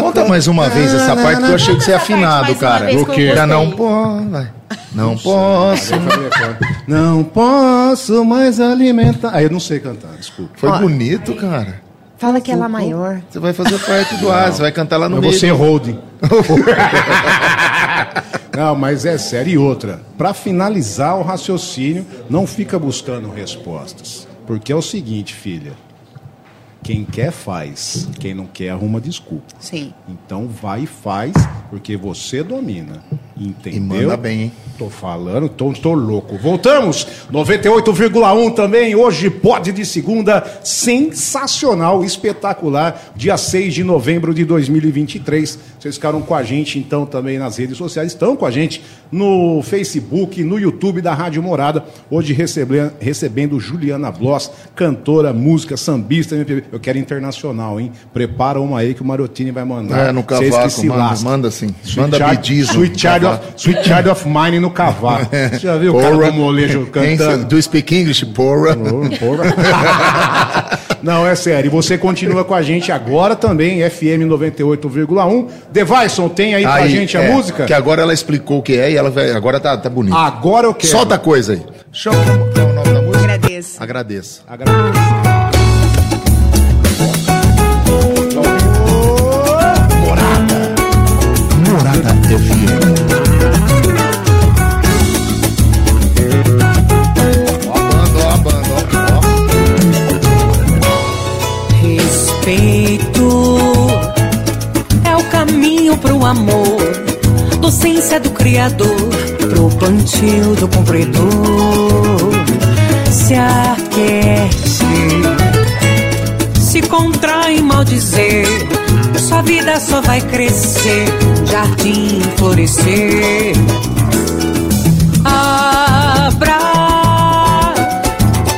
Conta mais uma vez essa parte que eu achei que você é afinado, cara. que eu Já não posso. vai. Não posso. Não posso mais alimentar. Aí eu não sei cantar, desculpa. Foi Ó. bonito, cara. Fala que é lá maior. Você vai fazer parte do ar, você vai cantar lá no Eu meio. vou ser holding. não, mas é sério. E outra, para finalizar o raciocínio, não fica buscando respostas. Porque é o seguinte, filha. Quem quer faz, quem não quer arruma desculpa. Sim. Então vai e faz, porque você domina. Entendeu? E manda bem, hein? Tô falando, tô, tô louco. Voltamos! 98,1 também, hoje pode de segunda, sensacional, espetacular, dia 6 de novembro de 2023. Vocês ficaram com a gente então também nas redes sociais, estão com a gente no Facebook, no YouTube da Rádio Morada, hoje recebendo, recebendo Juliana Bloss, cantora, música, sambista, MPB. Eu quero internacional, hein? Prepara uma aí que o Marotini vai mandar. É, no Vocês que cavaco, se manda, manda sim. Sweet Manda bidismo. Sweet Child, of, Sweet Child of Mine no cavaco. Você já viu o cara Porra. do molejo cantando? Do speak English, porra. Porra. Não, é sério. E você continua com a gente agora também, FM 98,1. Devaison, tem aí, pra Aí, gente a é, música? Que agora ela explicou o que é e ela vai, agora tá, tá bonito. Agora eu quero. Solta a coisa aí. Chama qual é o nome da música? Agradeço. Agradeça. Agradeço. Morada FM. Respeito é o caminho pro amor, docência do Criador, pro plantio do compredor. Se aquece, se contrai mal dizer, sua vida só vai crescer, jardim florescer. Abra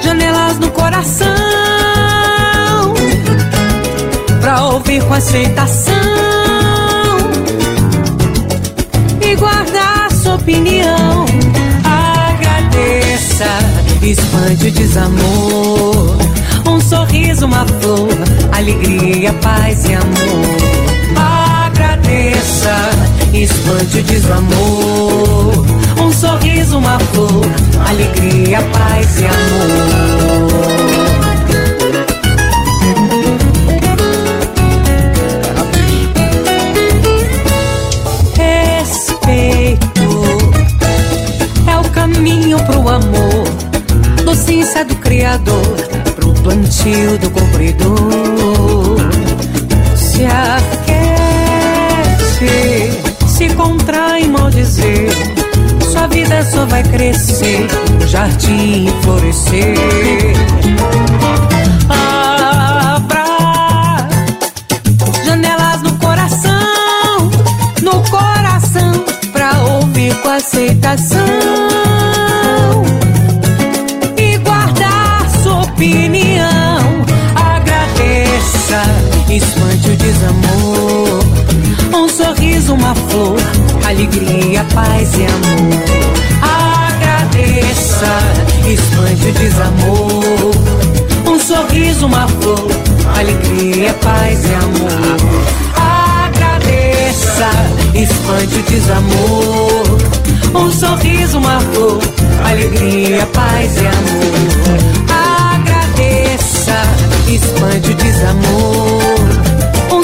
janelas no coração ouvir com aceitação e guardar sua opinião. Agradeça, expande o desamor. Um sorriso, uma flor, alegria, paz e amor. Agradeça, expande o desamor. Um sorriso, uma flor, alegria, paz e amor. Docência do Criador, pro plantio do compridor. Se aquece, se contrai mal dizer, sua vida só vai crescer, jardim florescer. Abra janelas no coração, no coração, pra ouvir com aceitação alegria, paz e amor. Agradeça, espante o desamor, um sorriso, uma flor, alegria, paz e amor. Agradeça, espante o desamor, um sorriso, uma flor, alegria, paz e amor. Agradeça, espante o desamor,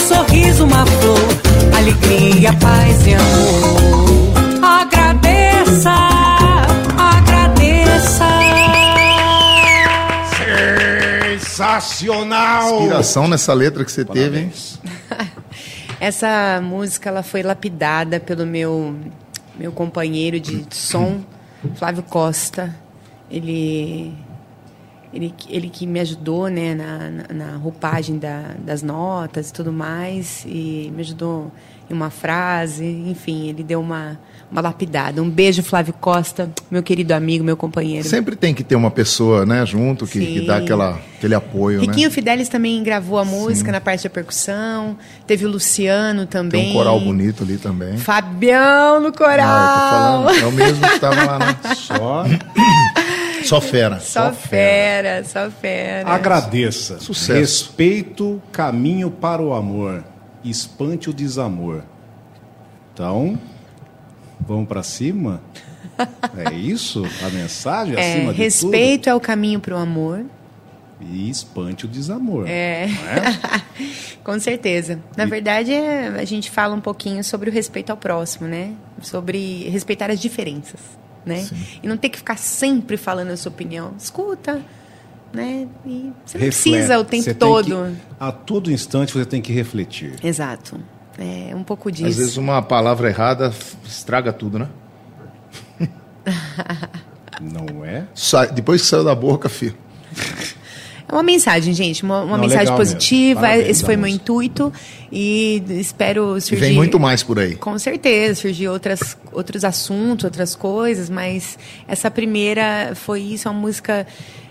sorriso, uma flor, alegria, paz e amor. Agradeça, agradeça. Sensacional! Inspiração nessa letra que você teve, hein? Essa música ela foi lapidada pelo meu meu companheiro de som, Flávio Costa. Ele ele, ele que me ajudou né, na, na, na roupagem da, das notas e tudo mais, e me ajudou em uma frase, enfim, ele deu uma, uma lapidada. Um beijo, Flávio Costa, meu querido amigo, meu companheiro. Sempre tem que ter uma pessoa, né, junto, que, que Sim. dá aquela, aquele apoio, Riquinho né? Fidelis também gravou a música na parte da percussão. Teve o Luciano também. Tem um coral bonito ali também. Fabião no coral. Ah, eu tô falando, é o mesmo que estava lá, né? Só Só fera. Só fera, só fera. agradeça. Sucesso. Respeito, caminho para o amor. Espante o desamor. Então, vamos para cima? É isso? A mensagem É, acima de respeito é o caminho para o amor. e espante o desamor. É. não é? Com certeza. Na verdade, é, a gente fala um pouquinho sobre o respeito ao próximo, né? Sobre respeitar as diferenças, né? E não ter que ficar sempre falando a sua opinião. Escuta, né? E você não Reflete. precisa o tempo Você todo. que- a todo instante você tem que refletir. Exato. É um pouco disso. Às vezes uma palavra errada estraga tudo, né? Não é? Sai- depois que saiu da boca, filho. É uma mensagem, gente, uma, uma Não, mensagem positiva. Parabéns Esse foi meu intuito e espero E surgir. vem muito mais por aí. Com certeza, surgir outras, outros assuntos, outras coisas, mas essa primeira foi isso, uma música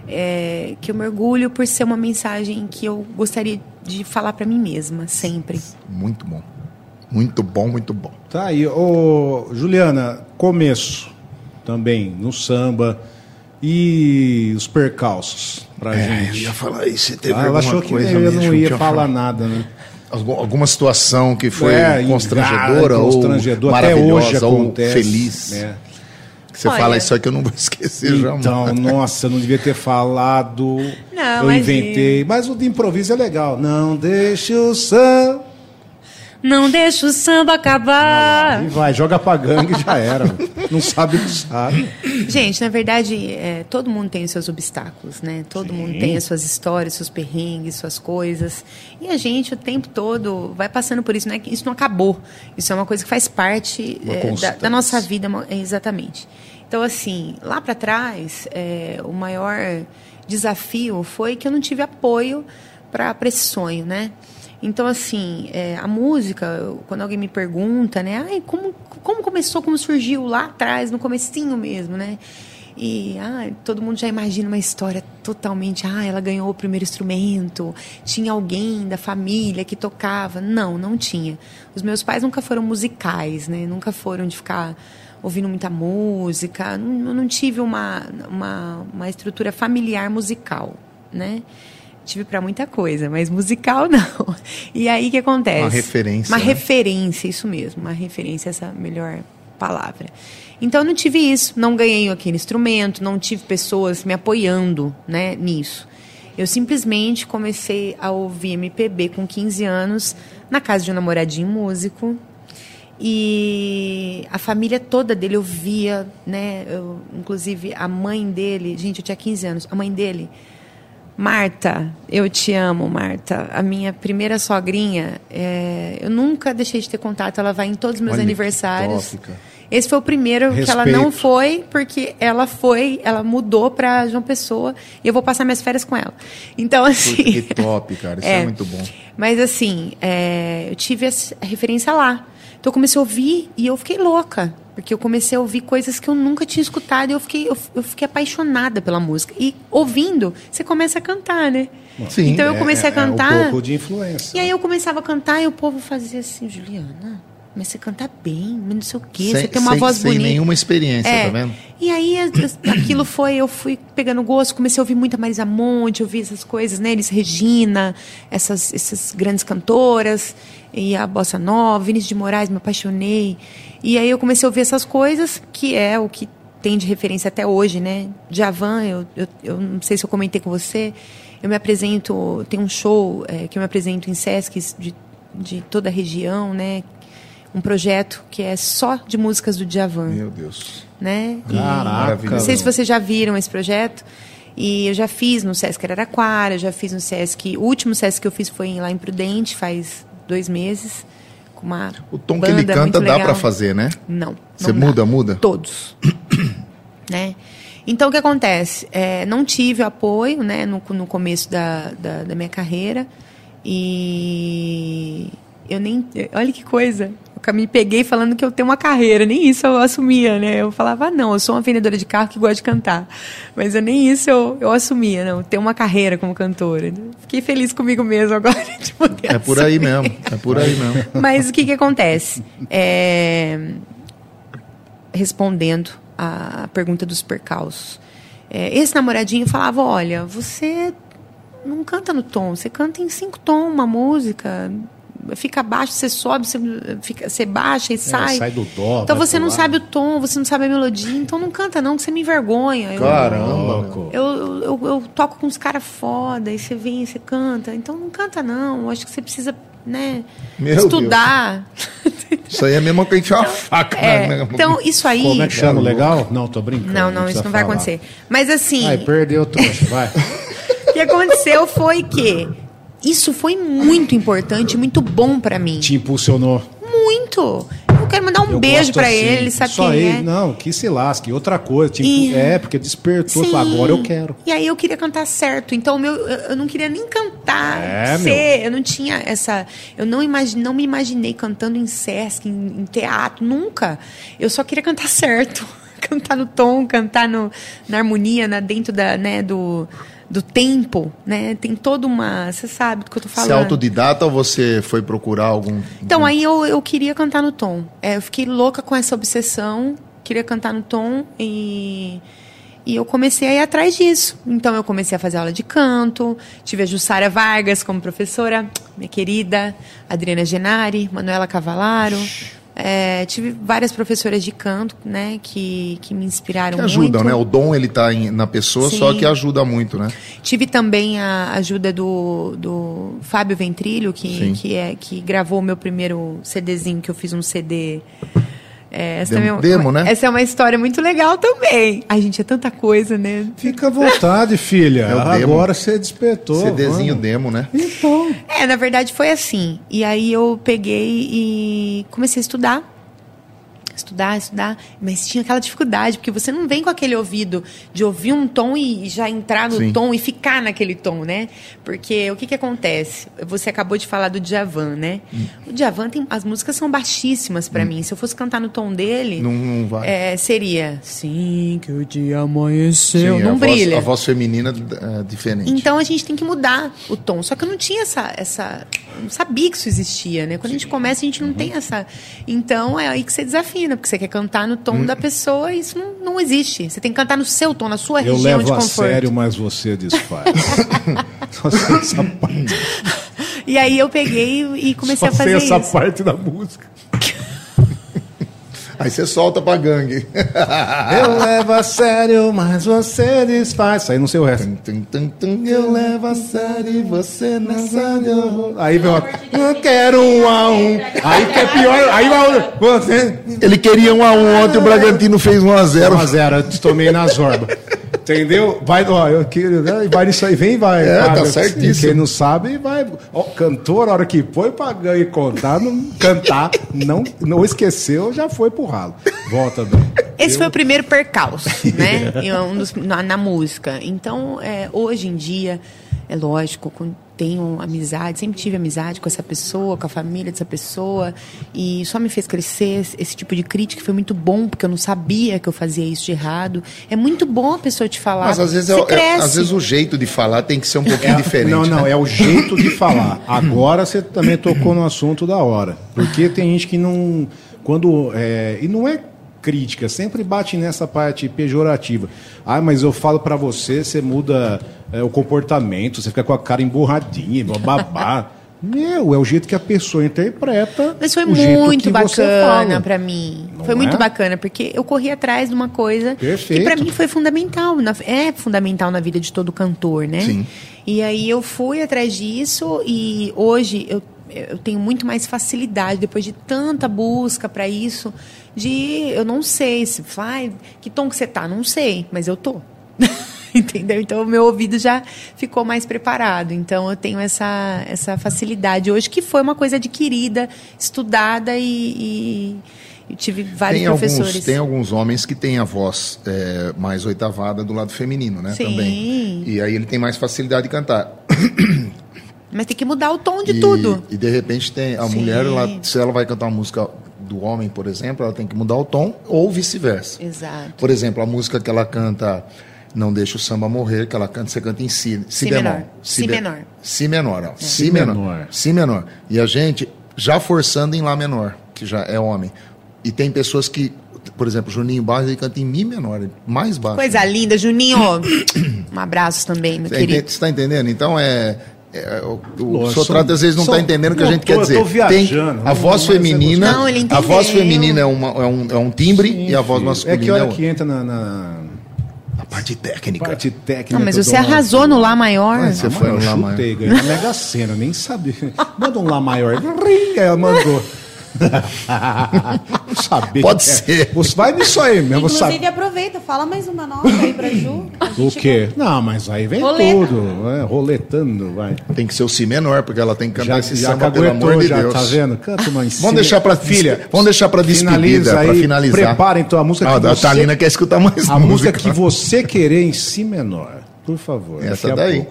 é, que eu mergulho por ser uma mensagem que eu gostaria de falar para mim mesma, sempre. Muito bom. Muito bom, muito bom. Tá aí. Ô, Juliana, começo também no samba e os percalços pra É, eu gente. ia falar isso. Você teve Ah, ela achou que coisa eu mesmo não ia falar nada, né? Algum- Alguma situação que foi É, constrangedora, constrangedor, ou até maravilhosa hoje ou acontece, feliz. né? Que você Olha- fala isso aqui eu não vou esquecer jamais. Então, nossa, eu não devia ter falado. Não, eu imagina. inventei. Mas o de improviso é legal. Não deixe o samba. Não deixa o samba acabar. E vai, joga pra gangue e já era. não sabe, não sabe. Gente, na verdade, é, todo mundo tem os seus obstáculos, né? Todo Sim. mundo tem as suas histórias, seus perrengues, suas coisas. E a gente, o tempo todo, vai passando por isso. Não é que isso não acabou. Isso é uma coisa que faz parte é, da, da nossa vida, exatamente. Então, assim, lá para trás, é, o maior desafio foi que eu não tive apoio para esse sonho, né? Então, assim, é, a música, quando alguém me pergunta, né? Ai, como, como começou, como surgiu lá atrás, no comecinho mesmo, né? E ai, todo mundo já imagina uma história totalmente. Ah, ela ganhou o primeiro instrumento, tinha alguém da família que tocava. Não, não tinha. Os meus pais nunca foram musicais, né? Nunca foram de ficar ouvindo muita música. Eu não tive uma, uma, uma estrutura familiar musical, né? Tive para muita coisa, mas musical não. E aí o que acontece? Uma referência, Uma né? referência, isso mesmo. Uma referência, essa é melhor palavra. Então eu não tive isso, não ganhei aquele instrumento, não tive pessoas me apoiando, né, nisso. Eu simplesmente comecei a ouvir MPB com 15 anos na casa de um namoradinho músico. E a família toda dele ouvia, né? Eu, inclusive a mãe dele, gente, eu tinha 15 anos, a mãe dele Marta, eu te amo, Marta. A minha primeira sogrinha, é, eu nunca deixei de ter contato. Ela vai em todos os meus Olha aniversários. Esse foi o primeiro que ela Respeito. não foi, porque ela foi, ela mudou para João Pessoa e eu vou passar minhas férias com ela. Então, assim. Puta, que top, cara. Isso é, muito bom. Mas assim, é, eu tive essa referência lá. Então eu comecei a ouvir e eu fiquei louca. Porque eu comecei a ouvir coisas que eu nunca tinha escutado e eu fiquei, eu, eu fiquei apaixonada pela música. E ouvindo, você começa a cantar, né? Sim, então eu comecei a É cantar. um pouco de influência. E aí eu começava a cantar e o povo fazia assim, Juliana, mas você canta bem, mas não sei o quê, Sem- você tem uma sem- voz sem bonita. nenhuma experiência, É. tá vendo? E aí aquilo foi, eu fui pegando gosto, comecei a ouvir muita Marisa Monte, ouvir essas coisas, né? Elis Regina, essas, essas grandes cantoras, e a Bossa Nova, Vinícius de Moraes, me apaixonei. E aí eu comecei a ouvir essas coisas, que é o que tem de referência até hoje, né? Javan, eu, eu, eu não sei se eu comentei com você, eu me apresento, tem um show é, que eu me apresento em Sescs de, de toda a região, né? Um projeto que é só de músicas do Djavan Meu Deus. né? E Caraca. Não sei se vocês já viram esse projeto. E eu já fiz no Sesc Araraquara, eu já fiz no Sesc. O último Sesc que eu fiz foi lá em Prudente, faz dois meses. Com uma O tom que ele canta dá pra fazer, né? Não. Você não dá. muda, muda? Todos. né? Então, o que acontece? É, não tive apoio né, no, no começo da, da, da minha carreira. E eu nem. Olha que coisa. Eu me peguei falando que eu tenho uma carreira, nem isso eu assumia, né? Eu falava, ah, não, eu sou uma vendedora de carro que gosta de cantar. Mas eu, nem isso eu, eu assumia, não, eu tenho uma carreira como cantora. Fiquei feliz comigo mesmo agora. de poder É por aí mesmo. É por aí mesmo. mas o que, que acontece? É, Respondendo a pergunta dos percalços. É, esse namoradinho falava: olha, você não canta no tom, você canta em cinco tons uma música. Fica baixo, você sobe, você, fica, você baixa e sai. sai do dó, Então você não lado. sabe o tom, você não sabe a melodia, então não canta não, que você me envergonha. Eu- Caramba. Louco. eu, eu, eu- eu toco com uns caras foda, e você vem você canta. Então não canta, não. Eu acho que você precisa, né, Meu estudar. Isso aí é mesmo que a gente uma faca. É, né? então, isso aí. Como é que chama? Legal? Não, tô brincando. Não, não, isso não vai falar. acontecer. Mas assim, Ai, perdeu, trouxa, vai. o que aconteceu foi que isso foi muito importante, muito bom pra mim. Te impulsionou. Muito. Eu quero mandar um Eu beijo pra assim. ele, ele sabe Só quem ele, é. não, que se lasque. Outra coisa, tipo, E- é, porque despertou, Sim. agora eu quero. E aí eu queria cantar certo. Então meu, eu não queria nem cantar, É, ser. Eu não tinha essa. Eu não, não me imaginei cantando em Sesc, em, em teatro, nunca. Eu só queria cantar certo. cantar no tom, cantar no, na harmonia, na, dentro da, né, do, do tempo. Né? Tem toda uma. Você sabe do que eu tô falando. Você é autodidata ou você foi procurar algum. Então, aí eu, eu queria cantar no tom. É, eu fiquei louca com essa obsessão, queria cantar no tom e, e eu comecei a ir atrás disso. Então, eu comecei a fazer aula de canto, tive a Jussara Vargas como professora, minha querida, Adriana Genari, Manuela Cavalaro. É, tive várias professoras de canto, né, que, que me inspiraram Que ajudam, muito. né? O dom ele tá em- na pessoa, Sim. só que ajuda muito, né? Tive também a ajuda do, do Fábio Ventrilho, que, Sim. que, é, que gravou o meu primeiro CDzinho, que eu fiz um CD. É, essa, Demo- é uma- demo, né? essa é uma história muito legal também. A gente é tanta coisa, né? Fica à vontade, filha. É. Agora você despertou. CDzinho vamos. demo, né? Então. É, na verdade foi assim. E aí eu peguei e comecei a estudar. Estudar, estudar, mas tinha aquela dificuldade, porque você não vem com aquele ouvido de ouvir um tom e já entrar no Sim. tom e ficar naquele tom, né? Porque o que que acontece? Você acabou de falar do Djavan, né? Hum. O Djavan tem. As músicas são baixíssimas pra mim. Se eu fosse cantar no tom dele, Não, não vai. é, seria. Sim, que o dia amanheceu. Sim, não a brilha. Voz, a voz feminina é diferente. Então a gente tem que mudar o tom. Só que eu não tinha essa. essa não sabia que isso existia, né? Quando a gente começa, a gente não tem essa. Então é aí que você desafina, porque você quer cantar no tom da pessoa e isso não, não existe. Você tem que cantar no seu tom, na sua Eu região de levo a conforto. sério, mas você desfaz. Só sei essa parte, E aí eu peguei e comecei só a fazer sei essa isso. parte da música. Aí você solta pra gangue. Eu levo a sério, mas você desfaz. Aí não sei o resto. Tum, tum, tum, eu levo a sério e você não sabe. Aí vem uma. Eu quero um a um. Aí que é pior. Aí. Ele queria um a um ontem, o Bragantino fez um a zero. 1 a 0 eu tomei na zorba. Entendeu? Vai, ó, eu quero, né, vai nisso aí, vem, vai. É, paga. tá certíssimo. Quem não sabe, vai. Ó, cantor, a hora que foi pra ganhar e contar, não, cantar, não, não esqueceu, já foi pro ralo. Volta bem. Esse foi o primeiro percalço, né? E um dos- na, na música. Então, é, hoje em dia, é lógico, com- tenho amizade, sempre tive amizade com essa pessoa, com a família dessa pessoa, e só me fez crescer. Esse- tipo de crítica foi muito bom, porque eu não sabia que eu fazia isso de errado. É muito bom a pessoa te falar. Mas às vezes, é, é- às vezes o jeito de falar tem que ser um pouquinho É, diferente. Não, não, né? é o jeito de falar. Agora você também tocou no assunto da hora. Porque tem gente que não. Quando. é, e não é crítica, sempre bate nessa parte pejorativa. Ah, mas eu falo pra você, você muda é, o comportamento, você fica com a cara emburradinha, babá. Meu, é o jeito que a pessoa interpreta. Mas foi muito bacana pra mim. Não foi muito é? bacana, porque eu corri atrás de uma coisa Perfeito. que pra mim foi fundamental. na- é fundamental na vida de todo cantor, né? Sim. E aí eu fui atrás disso e hoje eu, eu tenho muito mais facilidade, depois de tanta busca pra isso, de eu não sei se vai, que tom que você tá, não sei, mas eu tô. Entendeu? Então o meu ouvido já ficou mais preparado. Então eu tenho essa, essa facilidade hoje, que foi uma coisa adquirida, estudada e, e eu tive vários Tem professores. alguns, tem alguns homens que têm a voz é, mais oitavada do lado feminino, né? Sim. Também. E aí ele tem mais facilidade de cantar. Mas tem que mudar o tom de e, tudo. E de repente tem a Sim. mulher, ela, se ela vai cantar uma música do homem, por exemplo, ela tem que mudar o tom ou vice-versa. Exato. Por exemplo, a música que ela canta Não Deixa o Samba Morrer, que ela canta, você canta em si, si, Si bemol. menor. Si be- menor. Si menor, ó. Si, Si menor. menor. Si menor. E a gente já forçando em Lá menor, que já é homem. E tem pessoas que, por exemplo, Juninho Barros, ele canta em Mi menor, mais baixo. Coisa linda, Juninho. um abraço também, meu Você querido. Você está entendendo? Então, é, é, o, o Lógico, Sotrato são- às vezes não está entendendo o que a gente tô- quer dizer. eu tô viajando, Tem a voz não é feminina, Não, ele a voz feminina é, uma, é, um, é um timbre Sim, e a voz masculina É que hora outra. que entra na, na a parte técnica. parte técnica. Não, mas você uma- arrasou no Lá Maior. Mas você Ah, foi mano, no Lá Maior. chutei, ganhei Mega Sena, nem sabia. Manda um Lá Maior. Ela mandou. Não sabia. Pode é. ser. Você vai nisso aí mesmo, Inclusive, sabe? aproveita, fala mais uma nota aí pra Ju. A O quê? Não, mas aí vem Roleta. tudo. É, roletando, vai. Tem que ser o Si menor, porque ela tem que cantar Já, esse já samba, pelo amor de já, Deus. tá vendo? Canta uma em. Vamos deixar pra Filha, vamos deixar pra despedida, finaliza aí, pra finalizar. Prepara então a música Ah, que a você... Thalina quer escutar mais A música que você querer em si menor. Por favor. Essa a daí.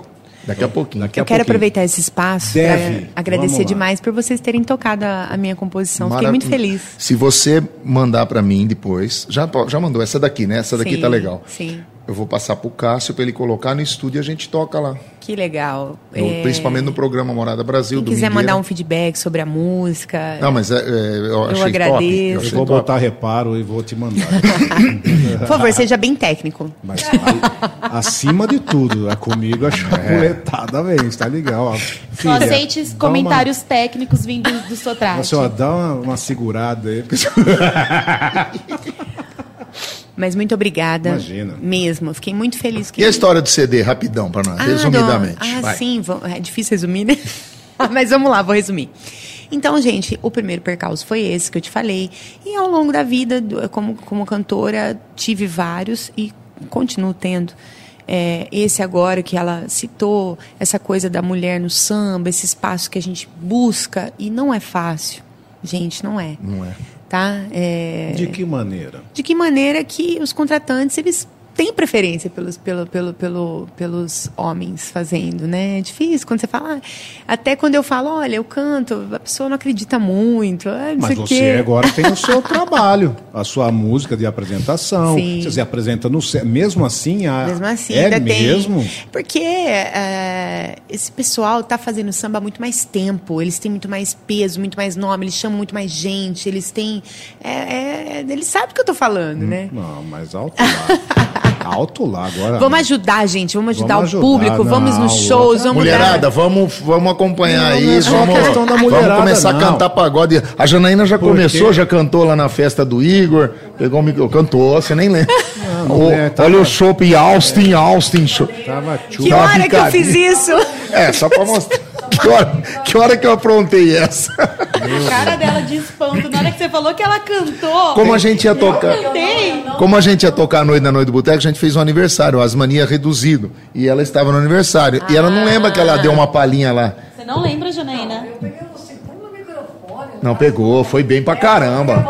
Daqui a pouquinho. Daqui a Eu quero pouquinho. aproveitar esse espaço para agradecer demais por vocês terem tocado a, a minha composição. Fiquei Marav- muito feliz. Se você mandar pra mim depois, já, já mandou essa daqui, né? Essa daqui Sim, tá legal. Sim, Eu vou passar pro Cássio pra ele colocar no estúdio e a gente toca lá. que legal. No- É, Principalmente no programa Morada Brasil. Quem quiser mandar um feedback sobre a música. Não, mas é, é, eu achei agradeço. top. Eu achei vou top. botar reparo e vou te mandar. Por favor, seja bem técnico. Mas aí, acima de tudo, é comigo a chapuletada vem, tá legal. ó. Só Filha, aceite comentários técnicos vindos do Uma, Sotrate. ó, dá uma, uma segurada aí. Mas muito obrigada. Imagina. Mesmo. Fiquei muito feliz que. E a história do CD, rapidão pra nós, resumidamente. do- Ah, vai. sim, é difícil resumir, né? Mas vamos lá, vou resumir. Então, gente, o primeiro percalço foi esse que eu te falei. E ao longo da vida, como, como cantora, tive vários e continuo tendo. É, esse agora que ela citou, essa coisa da mulher no samba, esse espaço que a gente busca, e não é fácil. Gente, não é. Não é. Tá? É, De que maneira? de que maneira que os contratantes eles têm preferência pelos, pelo, pelo, pelo, pelos homens fazendo, né? É difícil quando você fala. ah, até quando eu falo, olha, eu canto, a pessoa não acredita muito. ah, não Mas o você quê. agora tem o seu trabalho, a sua música de apresentação. Sim. Você se apresenta no mesmo assim, a, Mesmo assim, é ainda mesmo. tem. Porque é, esse pessoal está fazendo samba há muito mais tempo, eles têm muito mais peso, muito mais nome, eles chamam muito mais gente, eles têm. é, é, eles sabem do que eu tô falando, né? Não, mas alto lá. alto lá agora. Vamos ajudar, gente, vamos ajudar Vamos o ajudar, público, vamos não, nos shows, vamos Mulherada, dar... vamos, vamos acompanhar Não, não é isso. só Vamos, questão da vamos começar não. a cantar pagode. A Janaína já Por começou, quê? já cantou lá na festa do Igor. Pegou o micro, cantou, você nem lembra. não O- é, tava- olha o shopping Austin, Austin. Show. Tava Que Tava hora que eu fiz isso? É, só pra mostrar. Que hora, que hora que eu aprontei essa? A cara dela de espanto. Na hora que você falou que ela cantou. Como a gente ia tocar. Eu cantei. Como a gente ia tocar a noite na noite do boteco, a gente fez um aniversário, as manias reduzido. E ela estava no aniversário. E ela não lembra que ela deu uma palhinha lá. Você não lembra, Janaína? Não pegou, foi bem pra caramba.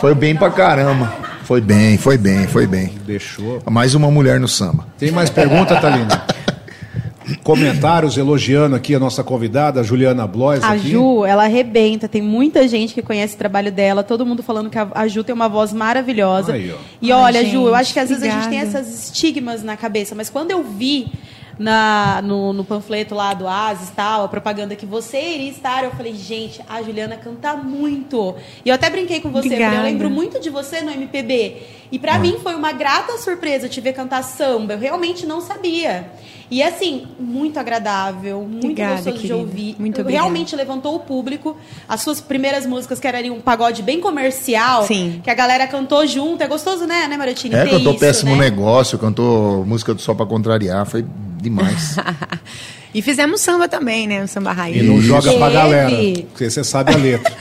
Foi bem pra caramba. Foi bem, foi bem, foi bem. Deixou. Mais uma mulher no samba. Tem mais pergunta, Thalina? Comentários elogiando aqui a nossa convidada, a Juliana Blois. A aqui. Ju, ela arrebenta. Tem muita gente que conhece o trabalho dela. Todo mundo falando que a, Ju tem uma voz maravilhosa. Aí, ó. E Ai, olha, gente, Ju, eu acho que às vezes a gente obrigada. tem esses estigmas na cabeça. Mas quando eu vi na, no, no panfleto lá do Asis tal, a propaganda que você iria estar, eu falei, gente, a Juliana canta muito. E eu até brinquei com você, eu falei, eu lembro muito de você no MPB. E pra mim foi uma grata surpresa te ver cantar samba. Eu realmente não sabia. E assim, muito agradável, muito Obrigada, gostoso de querida. ouvir. Muito obrigada. Realmente levantou o público. As suas primeiras músicas, que era ali um pagode bem comercial, Sim. que a galera cantou junto. É gostoso, né, né Marotini? É, Ter cantou isso, Péssimo né? Negócio, cantou música do Sol pra Contrariar, foi demais. E fizemos samba também, né? O samba E raiz. não Isso. joga pra galera. Porque você sabe a letra.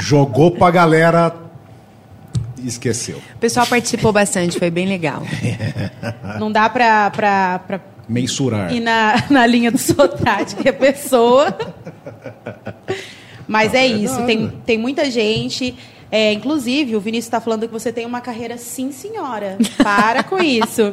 Jogou pra galera e esqueceu. O pessoal participou bastante, foi bem legal. Não dá pra, pra, pra Mensurar. ir na, na linha do Sotrate, que é pessoa. Mas é isso, tem, tem muita gente. É, inclusive, o Vinícius está falando que você tem uma carreira sim, senhora. Para com isso.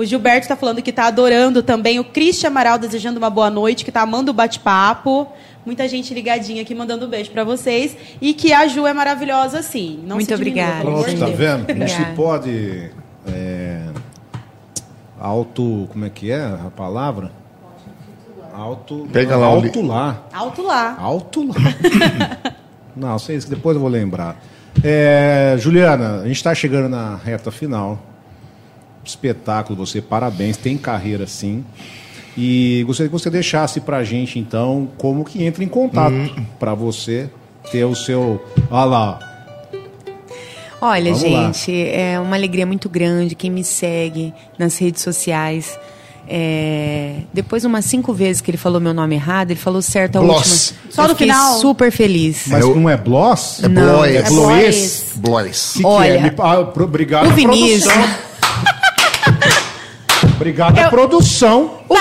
O Gilberto está falando que está adorando também. O Cristian Amaral desejando uma boa noite, que está amando o bate-papo. Muita gente ligadinha aqui mandando um beijo para vocês. E que a Ju é maravilhosa, sim. Não Muito obrigada, Pronto, tá vendo? Não se pode. É, auto. Como é que é a palavra? Alto. Pega lá Alto lá. Alto lá. Alto lá. Não, sei isso depois eu vou lembrar. É, Juliana, a gente está chegando na reta final. Espetáculo, você, parabéns, tem carreira sim. E gostaria que você deixasse pra gente, então, como que entra em contato Hum. pra você ter o seu. Olha lá. Olha, Vamos lá. gente, é uma alegria muito grande quem me segue nas redes sociais. É, depois, umas cinco vezes que ele falou meu nome errado, ele falou certo a Bloss. última. Só Eu no final? super feliz. Mas eu- não é Bloss? É Blois. é Blois. Blois. Que que é? Me- ah, obrigado, o Vinícius. Obrigado, à produção. O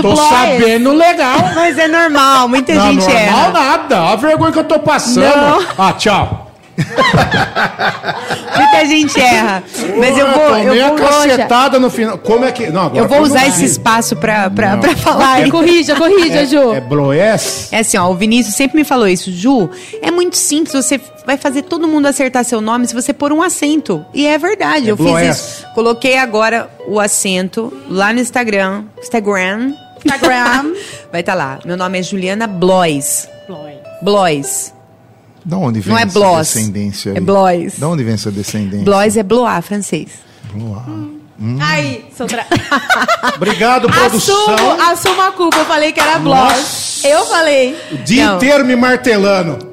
Tô sabendo legal. Mas é normal, muita Não, gente normal erra. nada. A vergonha que eu tô passando. Não. Ah, tchau. Muita gente erra. Mas eu vou. tomei Eu a vou, cacetada no final. Como é que. Não, agora eu vou usar esse espaço pra, pra, pra falar. Vai, corrija, corrija, Ju. É Bloes? É assim, ó, o Vinícius sempre me falou isso. Ju, é muito simples, você vai fazer todo mundo acertar seu nome se você pôr um acento. E é verdade, É eu Bloes. fiz isso. Coloquei agora o acento lá no Instagram. Instagram. Instagram. Vai estar lá. Meu nome é Juliana Blois. Blois. Da onde vem Não é essa Bloss. descendência aí? É Blois. Da onde vem essa descendência? Blois é bloar, francês. Aí, Sotra. Obrigado, produção. Assumo, assumo a culpa. Eu falei que era. Nossa. Eu falei. O dia Não. inteiro me martelando.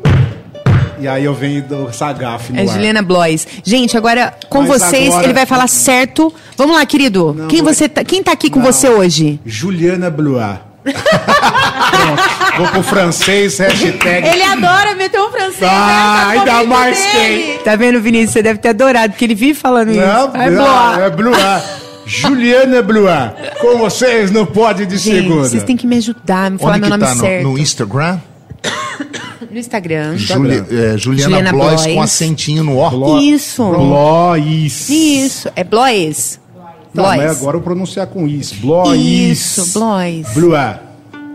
E aí eu venho do Sagaf no É. Juliana Blois. Gente, agora com Mas vocês, agora- ele vai falar certo. Vamos lá, querido. Não, quem, vai- você tá, quem tá aqui com Não. você hoje? Juliana Blois. Pronto. Vou pro francês, hashtag. Ele adora meter um francês. Ah, né? É o ainda mais dele. Tá vendo, Vinícius? Você deve ter adorado, porque ele vive falando isso. Não, não, bloar. é Blois. Juliana Blois. Com vocês no Pod de Gente, segunda. vocês têm que me ajudar, me falar Onde meu nome tá? No, certo. no Instagram? No Instagram. Juli- é, Juliana, Juliana Blois Blois. com acentinho no ó. Blo- Isso. Blois. Isso, é Blois. Tá, Blois. mas agora eu pronunciar com is. Blois. Isso, Blois. Blois.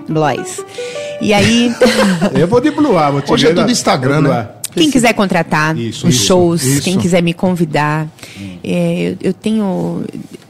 Blois. E aí, Eu vou de Blois. Vou te Hoje é tudo na- Instagram, Blois. né? quem quiser contratar Isso, os isso, shows, isso. quem quiser me convidar, é, eu, eu tenho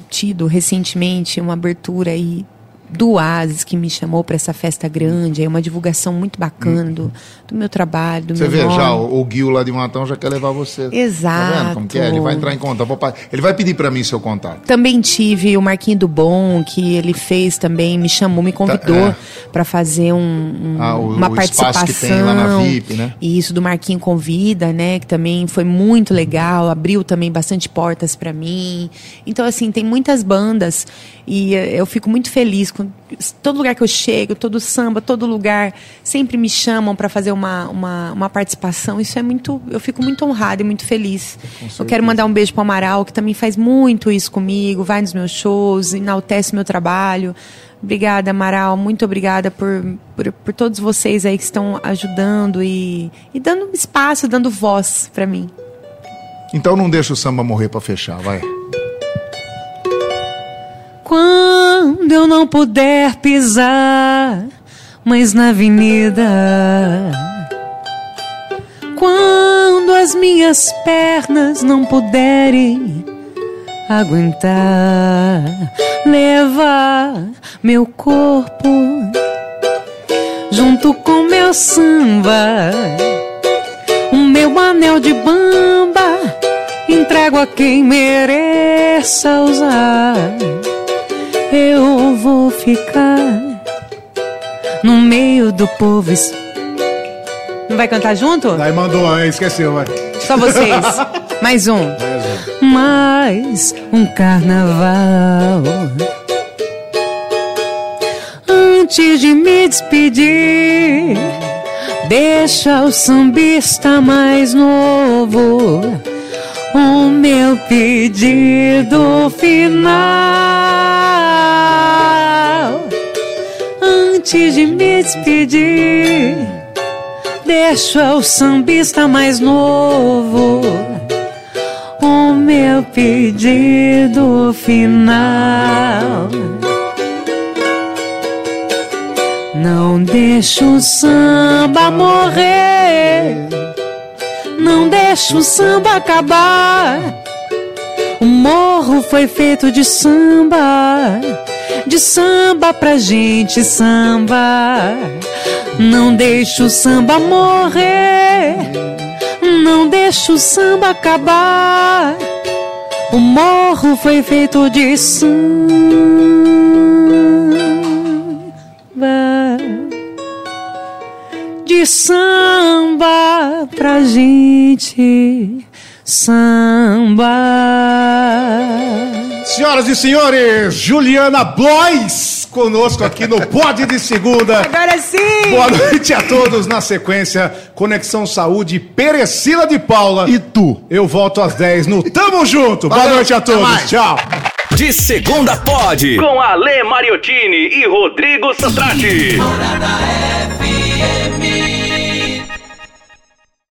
tido recentemente uma abertura aí do Oasis que me chamou para essa festa grande, é uma divulgação muito bacana do, do meu trabalho, do Você meu vê, nome. já o, o Gil lá de Matão já quer levar você. Tá Exato. vendo como que é? Ele vai entrar em contato. Ele vai pedir pra mim seu contato. Também tive o Marquinho do Bom, que ele fez também, me chamou, me convidou é. para fazer um, um- Ah, o- uma o participação. que tem lá na VIP, né? E isso do Marquinho Convida, né? Que também foi muito legal, abriu também bastante portas para mim. Então, assim, tem muitas bandas e eh, eu fico muito feliz com todo lugar que eu chego, todo samba, todo lugar, sempre me chamam para fazer uma, uma, uma participação. Isso é muito. Eu fico muito honrada e muito feliz. Eu quero mandar um beijo pro Amaral, que também faz muito isso comigo, vai nos meus shows, enaltece meu trabalho. Obrigada, Amaral. Muito obrigada por, por, por todos vocês aí que estão ajudando e, e dando espaço, dando voz para mim. Então não deixa o samba morrer pra fechar, vai. Quando eu não puder pisar mais na avenida. Quando as minhas pernas não puderem aguentar, levar meu corpo junto com meu samba, o meu anel de bamba, entrego a quem mereça usar eu vou ficar no meio do povo. Não vai cantar junto? Daí mandou, ah, esqueceu, vai. Só vocês. Mais um. Mais um carnaval. Antes de me despedir, deixa o sambista mais novo. O meu pedido final. Antes de me despedir, deixa o sambista mais novo. O meu pedido final. Não deixa o samba morrer. Não deixa o samba acabar. O morro foi feito de samba, de samba pra gente samba. Não deixa o samba morrer, não deixa o samba acabar. O morro foi feito de samba, de samba pra gente samba. Senhoras e senhores, Juliana Blois conosco aqui no Pod de Segunda. Agora sim! Boa noite a todos. Na sequência, Conexão Saúde, Perecila de Paula. E tu? Eu volto às 10 no Tamo Junto. Boa Valeu, noite a todos. Tchau. De segunda pode. Com Ale Mariottini e Rodrigo Santrati. Morada